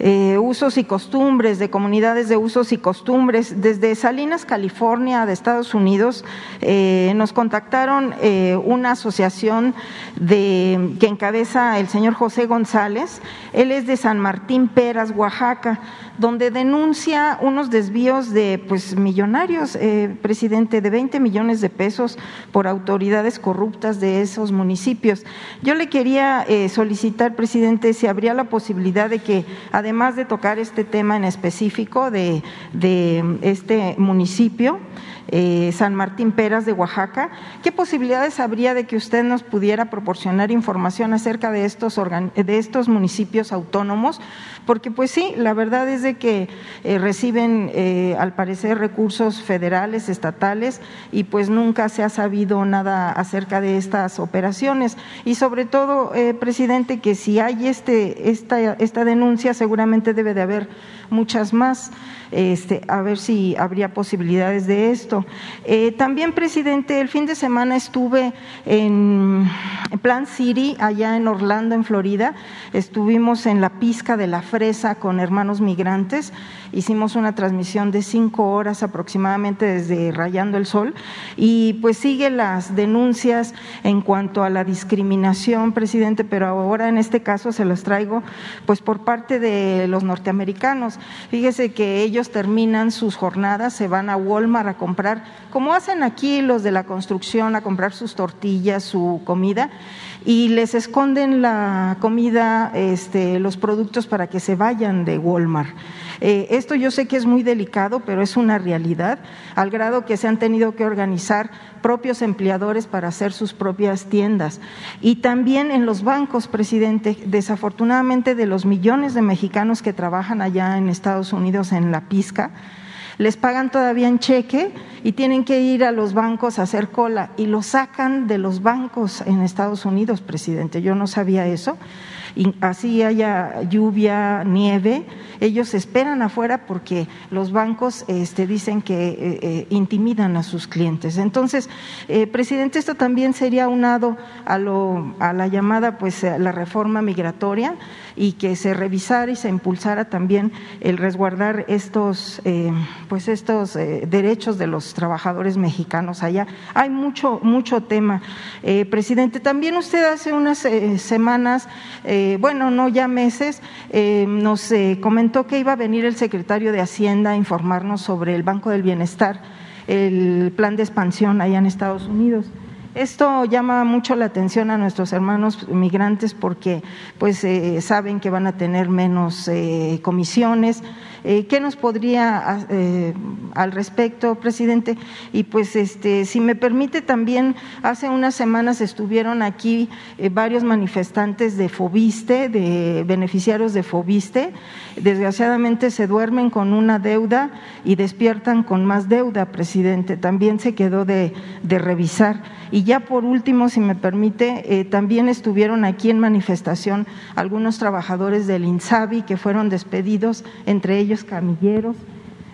eh, usos y costumbres, de comunidades de usos y costumbres. Desde Salinas, California, de Estados Unidos, eh, nos contactaron eh, una asociación de, que encabeza el señor José González. Él es de San Martín Peras, Oaxaca, donde denuncia unos desvíos de pues millonarios, eh, presidente, de 20 millones de pesos por autoridades corruptas de esos municipios. Yo le quería eh, solicitar, presidente, si habría la posibilidad de que, además de tocar este tema en específico de, de este municipio, eh, San Martín Peras de Oaxaca. ¿Qué posibilidades habría de que usted nos pudiera proporcionar información acerca de estos, de estos municipios autónomos? Porque pues sí, la verdad es de que eh, reciben eh, al parecer recursos federales, estatales y pues nunca se ha sabido nada acerca de estas operaciones. Y sobre todo, eh, presidente, que si hay este, esta, esta denuncia seguramente debe de haber muchas más. Este, a ver si habría posibilidades de esto. Eh, también, presidente, el fin de semana estuve en, Plan City, allá en Orlando, en Florida. Estuvimos en la pizca de la fresa con hermanos migrantes. Hicimos una transmisión de cinco horas aproximadamente desde Rayando el Sol y pues sigue las denuncias en cuanto a la discriminación, presidente, pero ahora en este caso se las traigo pues por parte de los norteamericanos. Fíjese que ellos terminan sus jornadas, se van a Walmart a comprar, como hacen aquí los de la construcción, a comprar sus tortillas, su comida y les esconden la comida, este, los productos para que se vayan de Walmart. Eh, esto yo sé que es muy delicado, pero es una realidad, al grado que se han tenido que organizar propios empleadores para hacer sus propias tiendas. Y también en los bancos, presidente, desafortunadamente de los millones de mexicanos que trabajan allá en Estados Unidos en la pizca, les pagan todavía en cheque y tienen que ir a los bancos a hacer cola y lo sacan de los bancos en Estados Unidos, presidente. Yo no sabía eso. Y así haya lluvia, nieve, ellos esperan afuera porque los bancos este, dicen que eh, eh, intimidan a sus clientes. Entonces, eh, presidente, esto también sería unado a, lo, a la llamada, pues, a la reforma migratoria y que se revisara y se impulsara también el resguardar estos, eh, pues estos eh, derechos de los trabajadores mexicanos allá. Hay mucho, mucho tema. Eh, presidente, también usted hace unas eh, semanas, bueno, no ya meses, nos comentó que iba a venir el secretario de Hacienda a informarnos sobre el Banco del Bienestar, el plan de expansión allá en Estados Unidos. Esto llama mucho la atención a nuestros hermanos migrantes porque pues eh, saben que van a tener menos eh, comisiones. Eh, ¿Qué nos podría eh, al respecto, presidente? Y pues este, si me permite también, hace unas semanas estuvieron aquí eh, varios manifestantes de Fobiste, de beneficiarios de Fobiste. Desgraciadamente se duermen con una deuda y despiertan con más deuda, presidente. También se quedó de, de revisar. Y ya por último, si me permite, también estuvieron aquí en manifestación algunos trabajadores del INSABI que fueron despedidos, entre ellos camilleros.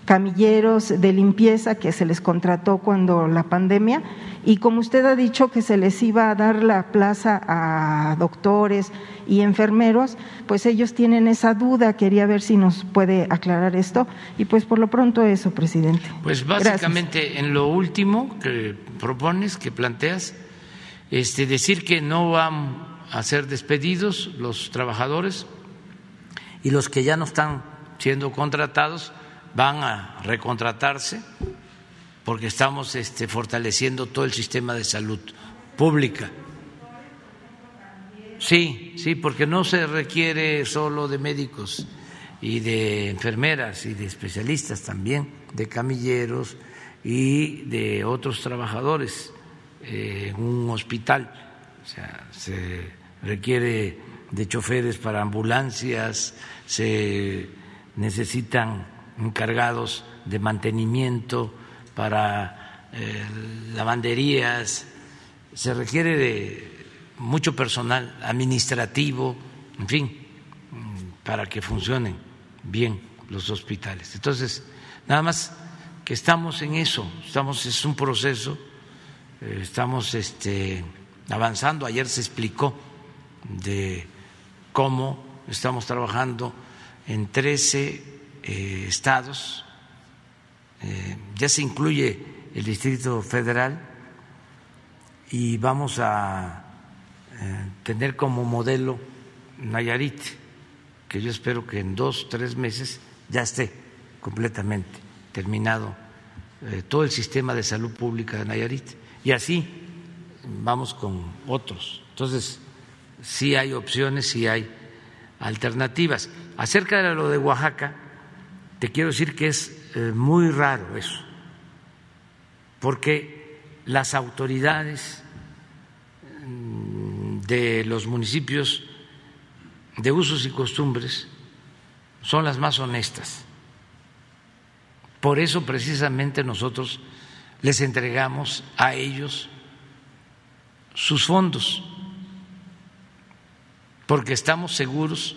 camilleros de limpieza que se les contrató cuando la pandemia y como usted ha dicho que se les iba a dar la plaza a doctores y enfermeros, pues ellos tienen esa duda. Quería ver si nos puede aclarar esto y pues por lo pronto eso, presidente. Pues básicamente en lo último que propones, que planteas, este, decir que no van a ser despedidos los trabajadores y los que ya no están siendo contratados van a recontratarse porque estamos este, fortaleciendo todo el sistema de salud pública. Sí, sí, porque no se requiere solo de médicos y de enfermeras y de especialistas también, de camilleros y de otros trabajadores en un hospital. O sea, se requiere de choferes para ambulancias, se necesitan encargados de mantenimiento para eh, lavanderías, se requiere de mucho personal administrativo, en fin, para que funcionen bien los hospitales. Entonces, nada más que estamos en eso, estamos es un proceso, eh, estamos este, avanzando. Ayer se explicó de cómo estamos trabajando en 13 eh, estados, eh, ya se incluye el Distrito Federal y vamos a eh, tener como modelo Nayarit, que yo espero que en dos, tres meses ya esté completamente terminado todo el sistema de salud pública de Nayarit. Y así vamos con otros. Entonces, sí hay opciones, sí hay alternativas. Acerca de lo de Oaxaca, te quiero decir que es eh, muy raro eso, porque las autoridades mm, de los municipios de usos y costumbres son las más honestas. Por eso precisamente nosotros les entregamos a ellos sus fondos, porque estamos seguros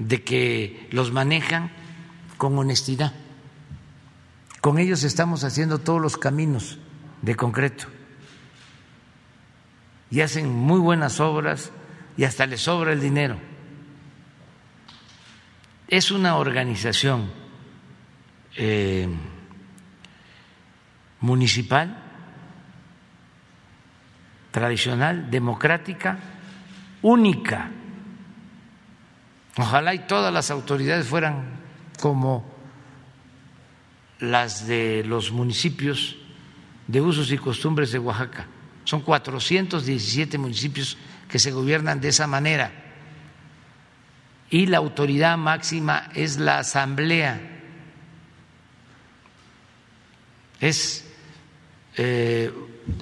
de que los manejan con honestidad. Con ellos estamos haciendo todos los caminos de concreto. Y hacen muy buenas obras y hasta les sobra el dinero. Es una organización eh, municipal, tradicional, democrática, única. Ojalá y todas las autoridades fueran como las de los municipios de usos y costumbres de Oaxaca. Son 417 municipios que se gobiernan de esa manera. Y la autoridad máxima es la asamblea. Es eh,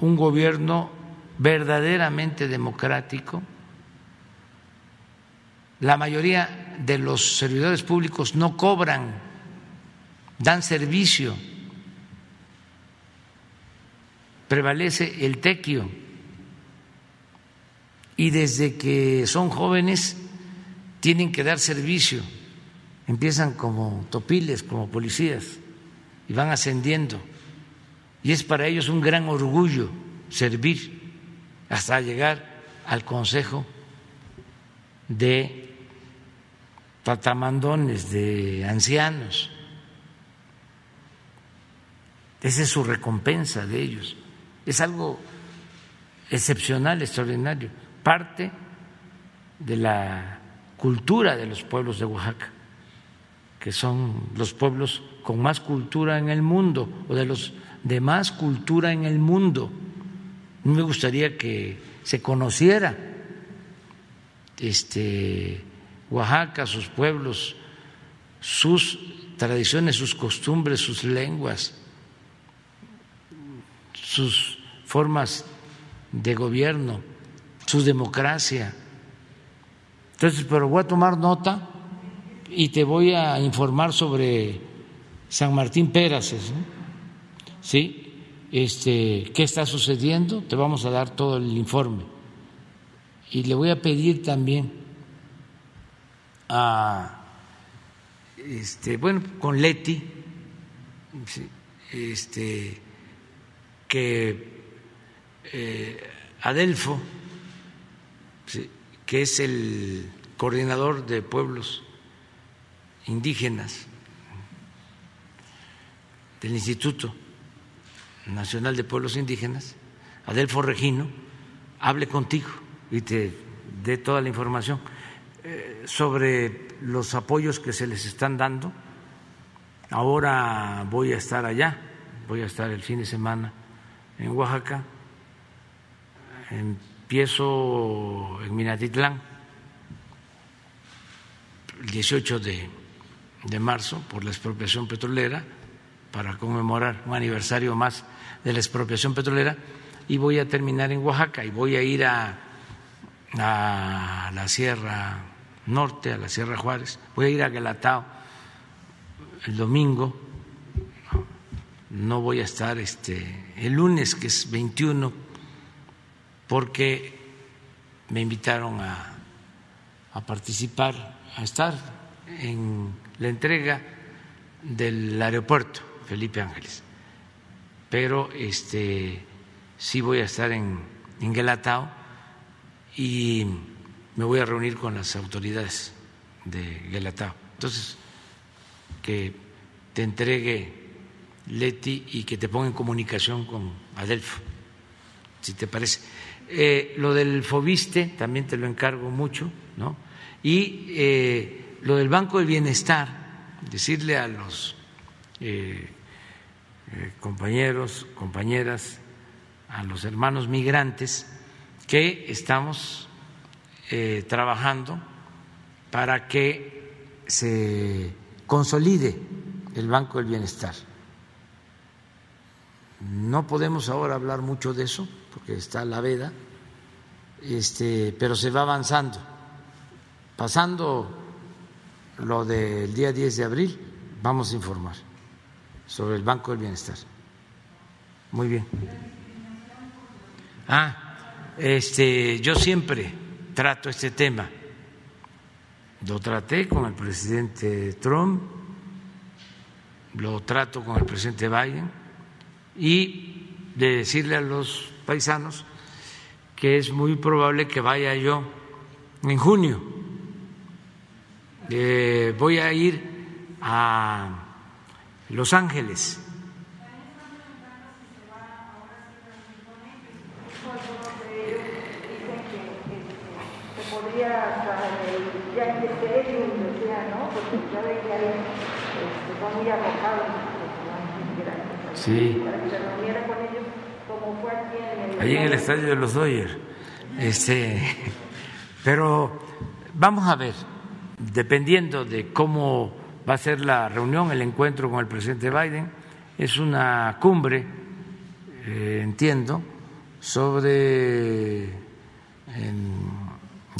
un gobierno verdaderamente democrático. La mayoría de los servidores públicos no cobran, dan servicio, prevalece el tequio. Y desde que son jóvenes tienen que dar servicio, empiezan como topiles, como policías y van ascendiendo. Y es para ellos un gran orgullo servir hasta llegar al Consejo de tratamandones de ancianos. Esa es su recompensa de ellos. Es algo excepcional, extraordinario, parte de la cultura de los pueblos de Oaxaca, que son los pueblos con más cultura en el mundo o de los de más cultura en el mundo. Me gustaría que se conociera este Oaxaca, sus pueblos, sus tradiciones, sus costumbres, sus lenguas, sus formas de gobierno, su democracia. Entonces, pero voy a tomar nota y te voy a informar sobre San Martín Peraces, ¿sí? Este, qué está sucediendo, te vamos a dar todo el informe. Y le voy a pedir también a, este, bueno, con Leti, este, que eh, Adelfo, que es el coordinador de pueblos indígenas del Instituto Nacional de Pueblos Indígenas, Adelfo Regino, hable contigo y te dé toda la información sobre los apoyos que se les están dando. Ahora voy a estar allá, voy a estar el fin de semana en Oaxaca, empiezo en Minatitlán el 18 de, de marzo por la expropiación petrolera para conmemorar un aniversario más de la expropiación petrolera y voy a terminar en Oaxaca y voy a ir a, a la Sierra Norte, a la Sierra Juárez, voy a ir a Galatao el domingo, no voy a estar este, el lunes, que es 21, porque me invitaron a, a participar, a estar en la entrega del aeropuerto Felipe Ángeles. Pero este sí voy a estar en, en Guelatao y me voy a reunir con las autoridades de Guelatao. Entonces, que te entregue Leti y que te ponga en comunicación con Adelfo, si te parece. Eh, lo del Fobiste también te lo encargo mucho, ¿no? Y eh, lo del Banco del Bienestar, decirle a los eh, compañeros, compañeras, a los hermanos migrantes que estamos eh, trabajando para que se consolide el Banco del Bienestar. No podemos ahora hablar mucho de eso porque está la veda, este, pero se va avanzando. Pasando lo del día 10 de abril, vamos a informar sobre el Banco del Bienestar. Muy bien. Ah, este, yo siempre trato este tema. Lo traté con el presidente Trump, lo trato con el presidente Biden y de decirle a los paisanos que es muy probable que vaya yo en junio. Eh, voy a ir a los Ángeles. Sí. Ahí en el estadio de los Dodgers. Este, pero vamos a ver, dependiendo de cómo va a ser la reunión, el encuentro con el presidente Biden. Es una cumbre, eh, entiendo, sobre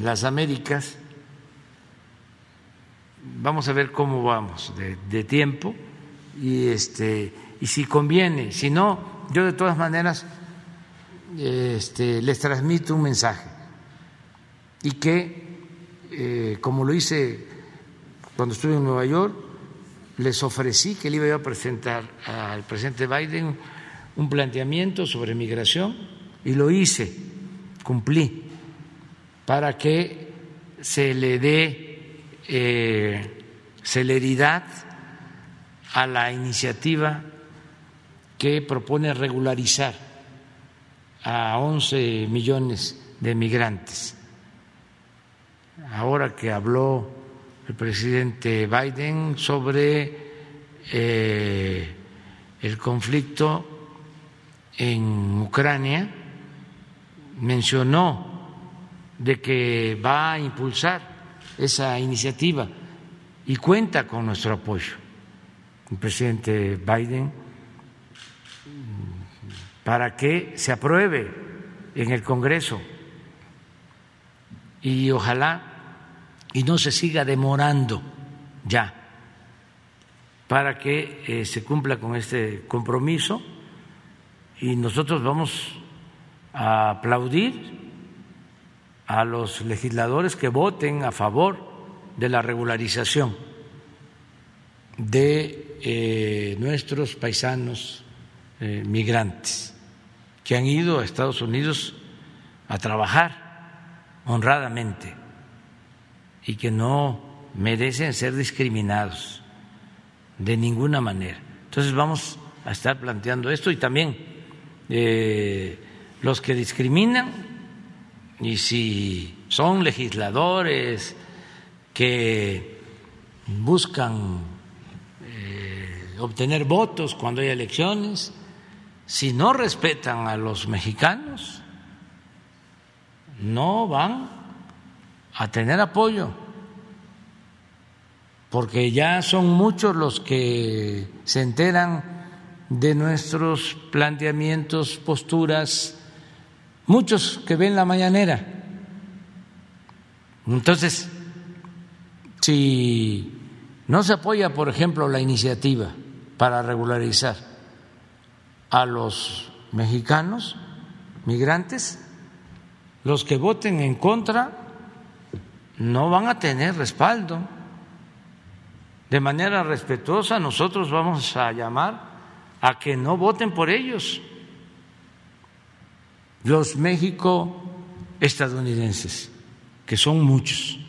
las Américas. Vamos a ver cómo vamos de, tiempo y este y si conviene, si no, yo de todas maneras este, les transmito un mensaje. Y que, eh, como lo hice cuando estuve en Nueva York, les ofrecí que le iba a presentar al presidente Biden un planteamiento sobre migración y lo hice, cumplí, para que se le dé eh, celeridad a la iniciativa que propone regularizar a 11 millones de migrantes. Ahora que habló el presidente Biden sobre eh, el conflicto en Ucrania, mencionó de que va a impulsar esa iniciativa y cuenta con nuestro apoyo. El presidente Biden para que se apruebe en el Congreso y ojalá y no se siga demorando ya para que eh, se cumpla con este compromiso y nosotros vamos a aplaudir a los legisladores que voten a favor de la regularización de eh, nuestros paisanos eh, migrantes que han ido a Estados Unidos a trabajar honradamente y que no merecen ser discriminados de ninguna manera. Entonces vamos a estar planteando esto y también eh, los que discriminan y si son legisladores que buscan eh, obtener votos cuando hay elecciones, si no respetan a los mexicanos, no van a tener apoyo, porque ya son muchos los que se enteran de nuestros planteamientos, posturas, muchos que ven la mañanera. Entonces, si no se apoya, por ejemplo, la iniciativa para regularizar a los mexicanos migrantes, los que voten en contra no van a tener respaldo. De manera respetuosa nosotros vamos a llamar a que no voten por ellos los México estadounidenses, que son muchos,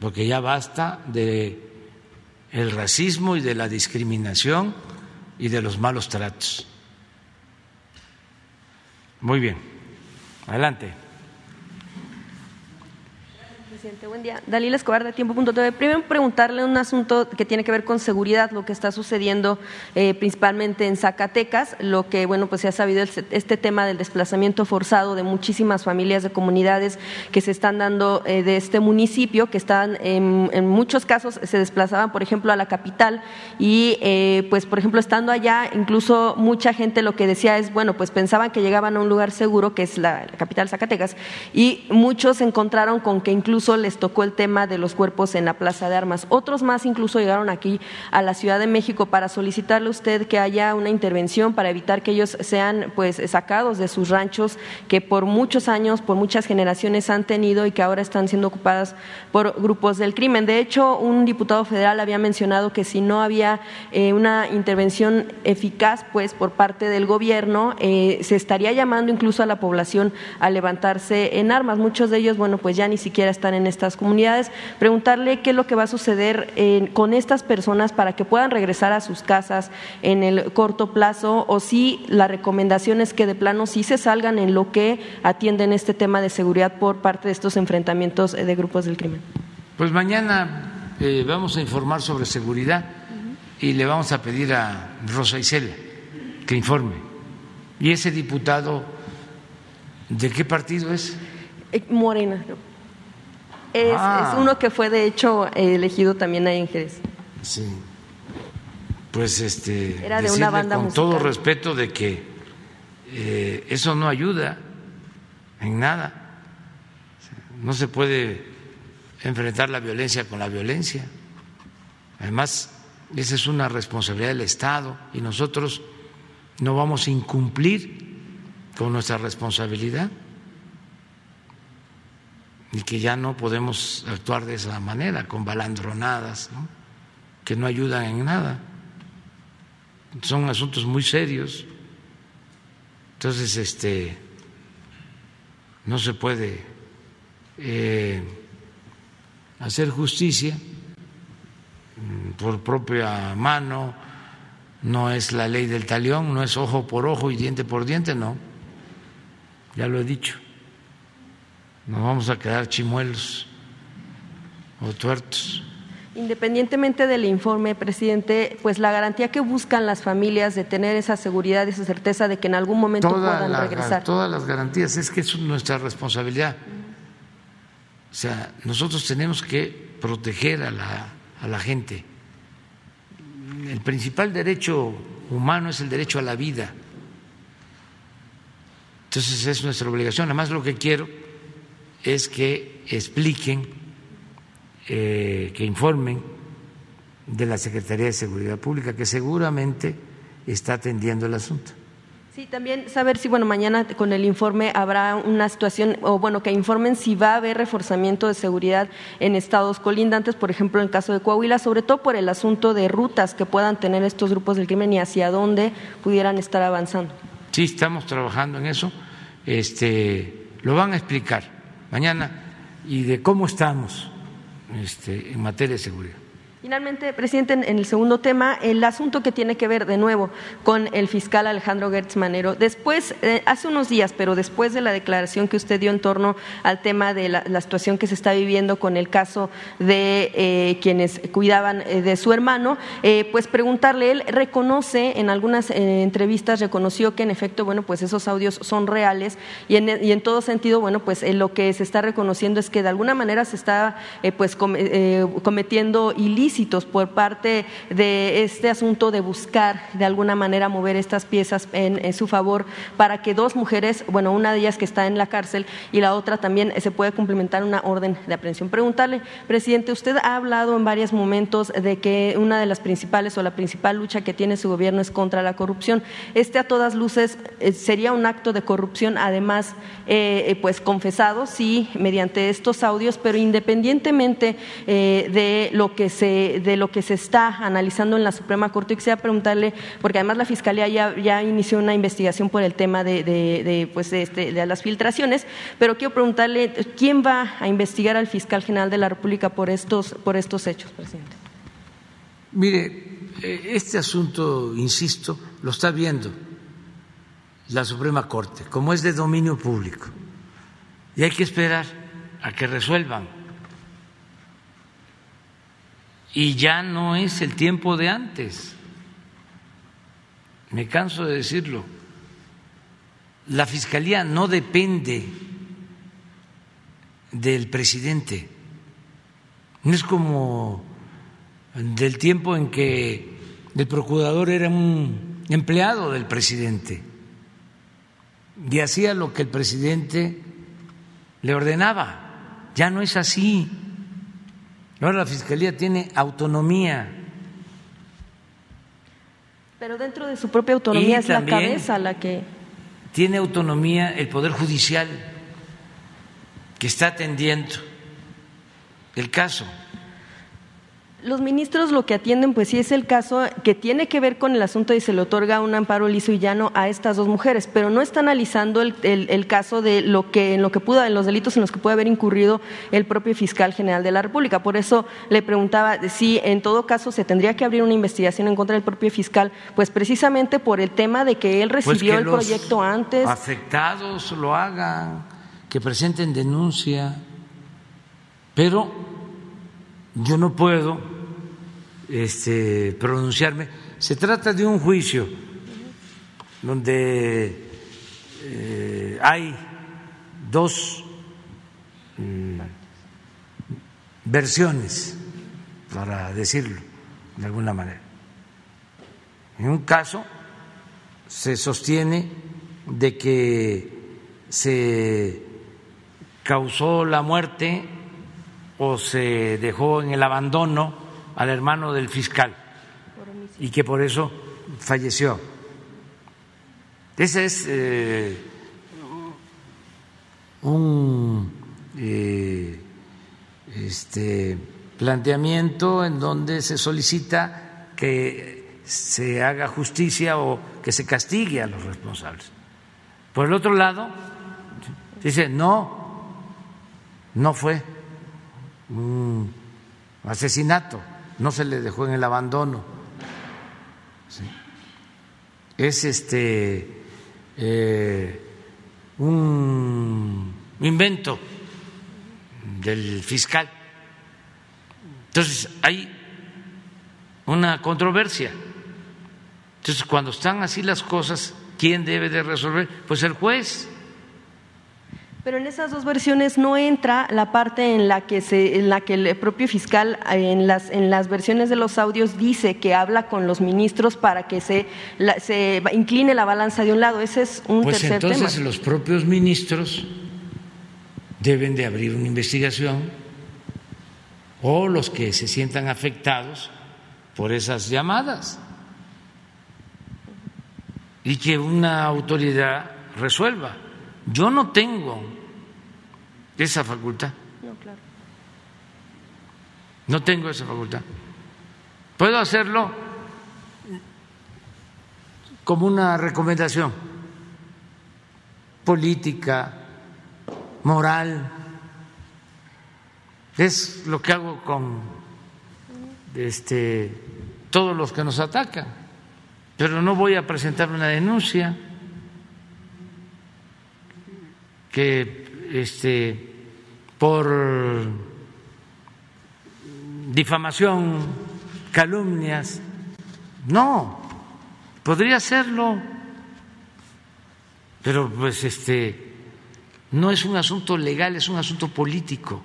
porque ya basta de el racismo y de la discriminación y de los malos tratos. Muy bien, adelante. Buen día. Dalila Escobar de Tiempo.tv. Primero preguntarle un asunto que tiene que ver con seguridad, lo que está sucediendo eh, principalmente en Zacatecas, lo que, bueno, pues se ha sabido este tema del desplazamiento forzado de muchísimas familias de comunidades que se están dando eh, de este municipio, que están en, muchos casos se desplazaban, por ejemplo, a la capital y, eh, pues, por ejemplo, estando allá, incluso mucha gente lo que decía es, bueno, pues pensaban que llegaban a un lugar seguro, que es la, la capital Zacatecas, y muchos se encontraron con que incluso les tocó el tema de los cuerpos en la Plaza de Armas. Otros más incluso llegaron aquí a la Ciudad de México para solicitarle a usted que haya una intervención para evitar que ellos sean pues sacados de sus ranchos que por muchos años, por muchas generaciones han tenido y que ahora están siendo ocupadas por grupos del crimen. De hecho, un diputado federal había mencionado que si no había eh, una intervención eficaz pues por parte del gobierno, eh, se estaría llamando incluso a la población a levantarse en armas. Muchos de ellos, bueno, pues ya ni siquiera están en en estas comunidades, preguntarle qué es lo que va a suceder eh, con estas personas para que puedan regresar a sus casas en el corto plazo o si la recomendación es que de plano sí se salgan en lo que atienden este tema de seguridad por parte de estos enfrentamientos de grupos del crimen. Pues mañana eh, vamos a informar sobre seguridad y le vamos a pedir a Rosa Isela que informe. ¿Y ese diputado de qué partido es? Eh, Morena. Es, ah. uno que fue de hecho elegido también ahí en Jerez. Sí. Pues este. Era de una banda con todo respeto de que eh, eso no ayuda en nada. No se puede enfrentar la violencia con la violencia. Además, esa es una responsabilidad del Estado y nosotros no vamos a incumplir con nuestra responsabilidad y que ya no podemos actuar de esa manera, con balandronadas, que no ayudan en nada. Son asuntos muy serios. Entonces, este, no se puede eh, hacer justicia por propia mano, no es la ley del talión, no es ojo por ojo y diente por diente, no. Ya lo he dicho nos vamos a quedar chimuelos o tuertos. Independientemente del informe, presidente, pues la garantía que buscan las familias de tener esa seguridad, esa certeza de que en algún momento puedan regresar. Todas las garantías, es que es nuestra responsabilidad. O sea, nosotros tenemos que proteger a la, a la gente. El principal derecho humano es el derecho a la vida. Entonces es nuestra obligación. Además, lo que quiero es que expliquen, eh, que informen de la Secretaría de Seguridad Pública, que seguramente está atendiendo el asunto. Sí, también saber si, bueno, mañana con el informe habrá una situación, o bueno, que informen si va a haber reforzamiento de seguridad en estados colindantes, por ejemplo, en el caso de Coahuila, sobre todo por el asunto de rutas que puedan tener estos grupos del crimen y hacia dónde pudieran estar avanzando. Sí, estamos trabajando en eso. Este, lo van a explicar mañana y de cómo estamos este, en materia de seguridad. Finalmente, presidente, en el segundo tema, el asunto que tiene que ver de nuevo con el fiscal Alejandro Gertz Manero. Después, eh, hace unos días, pero después de la declaración que usted dio en torno al tema de la, situación que se está viviendo con el caso de eh, quienes cuidaban eh, de su hermano, pues preguntarle, él reconoce en algunas entrevistas, reconoció que en efecto, bueno, pues esos audios son reales y en, y en todo sentido, bueno, pues lo que se está reconociendo es que de alguna manera se está pues cometiendo por parte de este asunto de buscar de alguna manera mover estas piezas en, su favor para que dos mujeres, bueno, una de ellas que está en la cárcel y la otra también se puede complementar una orden de aprehensión. Preguntarle, presidente, usted ha hablado en varios momentos de que una de las principales o la principal lucha que tiene su gobierno es contra la corrupción. Este a todas luces eh, sería un acto de corrupción, además, eh, eh, pues confesado, sí, mediante estos audios, pero independientemente de lo que se de, lo que se está analizando en la Suprema Corte. Y quisiera preguntarle, porque además la Fiscalía ya, inició una investigación por el tema de, pues este, de las filtraciones, pero quiero preguntarle, ¿quién va a investigar al fiscal general de la República por estos, por estos hechos, presidente? Mire, eh, este asunto, insisto, lo está viendo la Suprema Corte, como es de dominio público, y hay que esperar a que resuelvan y ya no es el tiempo de antes. Me canso de decirlo. La Fiscalía no depende del presidente. No es como del tiempo en que el procurador era un empleado del presidente y hacía lo que el presidente le ordenaba. Ya no es así. Ahora la Fiscalía tiene autonomía. Pero dentro de su propia autonomía es la cabeza la que... Tiene autonomía el Poder Judicial que está atendiendo el caso. Los ministros lo que atienden, pues sí es el caso que tiene que ver con el asunto y se le otorga un amparo liso y llano a estas dos mujeres, pero no está analizando el, caso de lo que en lo que pudo, en los delitos en los que puede haber incurrido el propio fiscal general de la República. Por eso le preguntaba si en todo caso se tendría que abrir una investigación en contra del propio fiscal, pues precisamente por el tema de que él pues recibió el proyecto antes. Afectados lo hagan, que presenten denuncia, pero yo no puedo este, pronunciarme. Se trata de un juicio donde eh, hay dos mm, versiones, para decirlo de alguna manera. En un caso se sostiene de que se causó la muerte o se dejó en el abandono al hermano del fiscal y que por eso falleció. Ese es eh, un eh, este, planteamiento en donde se solicita que se haga justicia o que se castigue a los responsables. Por el otro lado, dice, no, no fue un asesinato no se le dejó en el abandono. Es este eh, un invento del fiscal. Entonces hay una controversia. Entonces cuando están así las cosas, ¿quién debe de resolver? Pues el juez. Pero en esas dos versiones no entra la parte en la que se, en la que el propio fiscal en las en las versiones de los audios dice que habla con los ministros para que se se incline la balanza de un lado. Ese es un pues tercer tema. Entonces los propios ministros deben de abrir una investigación o los que se sientan afectados por esas llamadas. y que una autoridad resuelva. Yo no tengo esa facultad. No, claro. No tengo esa facultad. Puedo hacerlo como una recomendación política, moral. Es lo que hago con este, todos los que nos atacan, pero no voy a presentar una denuncia que este, por difamación, calumnias, no, podría hacerlo, pero pues este no es un asunto legal, es un asunto político.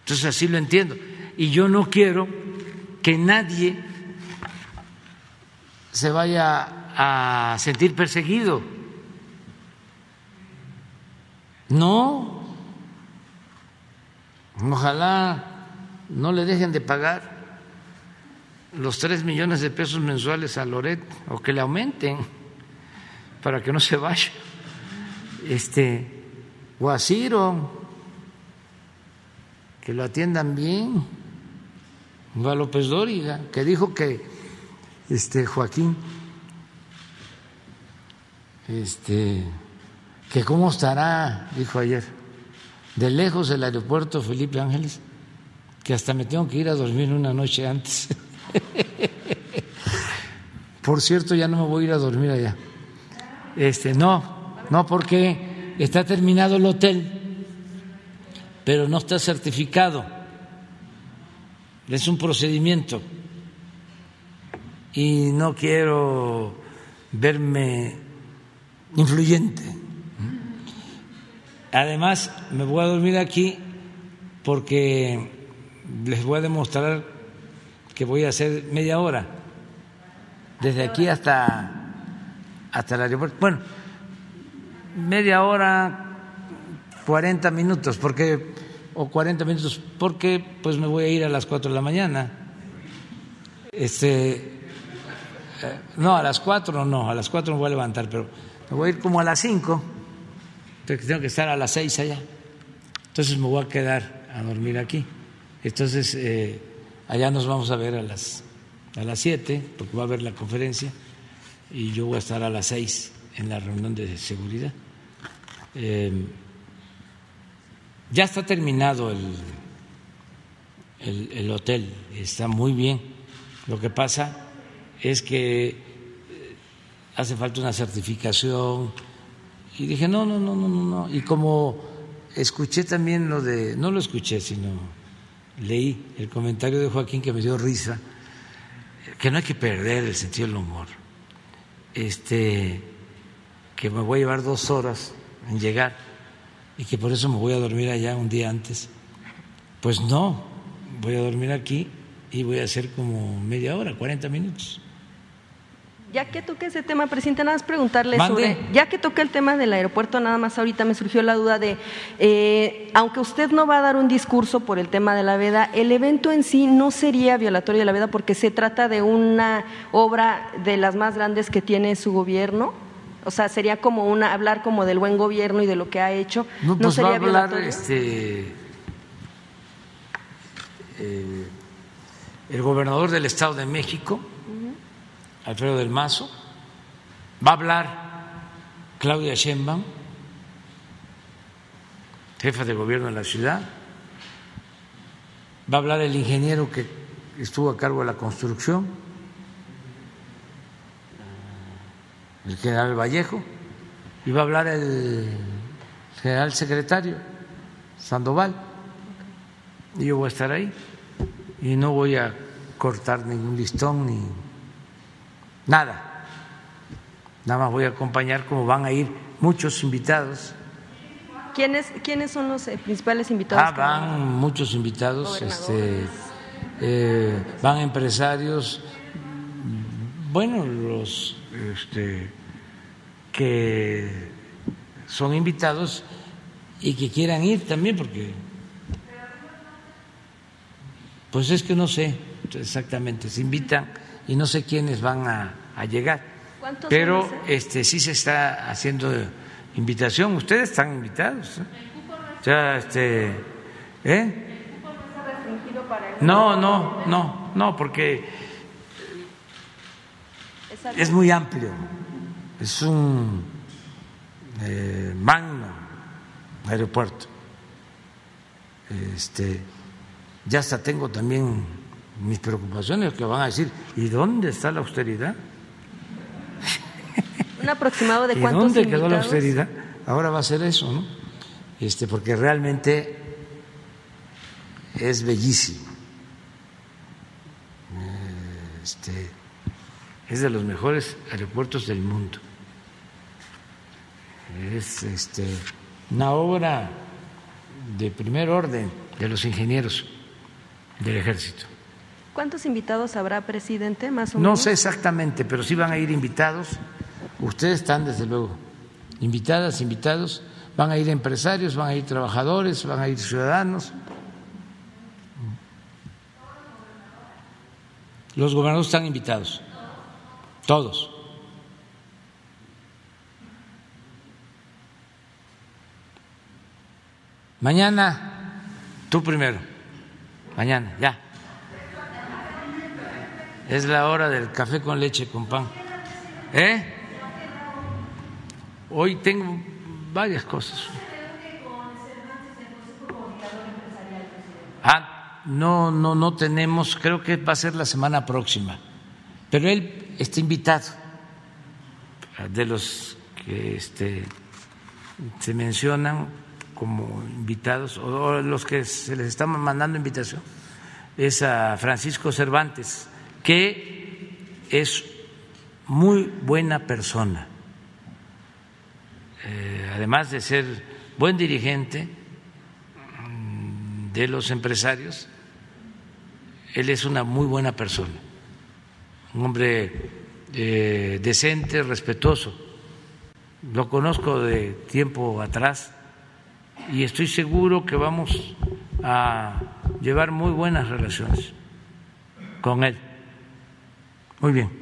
Entonces así lo entiendo. Y yo no quiero que nadie se vaya a sentir perseguido. No, ojalá no le dejen de pagar los tres millones de pesos mensuales a Loret o que le aumenten para que no se vaya. Este, o que lo atiendan bien, o López Dóriga, que dijo que este Joaquín este, que cómo estará, dijo ayer, de lejos el aeropuerto Felipe Ángeles, que hasta me tengo que ir a dormir una noche antes. Por cierto, ya no me voy a ir a dormir allá. Este, no, no porque está terminado el hotel, pero no está certificado. Es un procedimiento y no quiero verme influyente. Además, me voy a dormir aquí porque les voy a demostrar que voy a hacer media hora, desde aquí hasta, hasta el aeropuerto. Bueno, media hora, 40 minutos, porque, o 40 minutos, porque pues me voy a ir a las 4 de la mañana. Este, eh, no, a las 4 no, a las 4 me voy a levantar, pero me voy a ir como a las 5, porque tengo que estar a las 6 allá. Entonces me voy a quedar a dormir aquí. Entonces, eh, allá nos vamos a ver a las, a las 7, porque va a haber la conferencia, y yo voy a estar a las 6 en la reunión de seguridad. Eh, ya está terminado el, el hotel, está muy bien. Lo que pasa es que hace falta una certificación. Y dije, no, no, no, no, no. Y como escuché también lo de, no lo escuché, sino leí el comentario de Joaquín que me dio risa, que no hay que perder el sentido del humor. Este, que me voy a llevar dos horas en llegar y que por eso me voy a dormir allá un día antes. Pues no, voy a dormir aquí y voy a hacer como media hora, 40 minutos. Ya que toque ese tema, presidente, nada más preguntarle sobre, ya que toque el tema del aeropuerto, nada más ahorita me surgió la duda de, eh, aunque usted no va a dar un discurso por el tema de la veda, el evento en sí no sería violatorio de la veda porque se trata de una obra de las más grandes que tiene su gobierno. O sea, sería como una hablar como del buen gobierno y de lo que ha hecho. No, pues sería va a hablar este eh, el gobernador del Estado de México Alfredo del Mazo, va a hablar Claudia Sheinbaum, jefa de gobierno de la ciudad, va a hablar el ingeniero que estuvo a cargo de la construcción, el general Vallejo, y va a hablar el general secretario Sandoval, y yo voy a estar ahí, y no voy a cortar ningún listón ni Nada. Nada más voy a acompañar como van a ir muchos invitados. ¿Quiénes, quiénes son los eh, principales invitados? Ah, van muchos invitados, este, eh, van empresarios, bueno, los este, que son invitados y que quieran ir también, porque pues es que no sé exactamente, se invitan y no sé quiénes van a, a llegar. ¿Cuántos Pero este sí se está haciendo invitación. Ustedes están invitados. ¿eh? O sea, este, ¿eh? No, no, no, no, porque es muy amplio. Es un eh, magno aeropuerto. Este, ya hasta tengo también mis preocupaciones que van a decir, ¿y dónde está la austeridad? Un aproximado de ¿Y cuántos dónde quedó la austeridad? Ahora va a ser eso, ¿no? Este, porque realmente es bellísimo. Este, es de los mejores aeropuertos del mundo. Es este, una obra de primer orden de los ingenieros del ejército. ¿Cuántos invitados habrá, presidente, más o No menos? sé exactamente, pero sí van a ir invitados. Ustedes están, desde luego, invitadas, invitados. Van a ir empresarios, van a ir trabajadores, van a ir ciudadanos. Los gobernadores están invitados, todos. Mañana, tú primero. Mañana, ya. Es la hora del café con leche con pan. ¿Eh? Hoy tengo varias cosas. Ah, no, no, no tenemos, creo que va a ser la semana próxima. Pero él está invitado, de los que este, se mencionan como invitados, o los que se les está mandando invitación, es a Francisco Cervantes, que es muy buena persona, Eh, además de ser buen dirigente mm, de los empresarios, él es una muy buena persona, un hombre eh, decente, respetuoso. Lo conozco de tiempo atrás y estoy seguro que vamos a llevar muy buenas relaciones con él. Muy bien.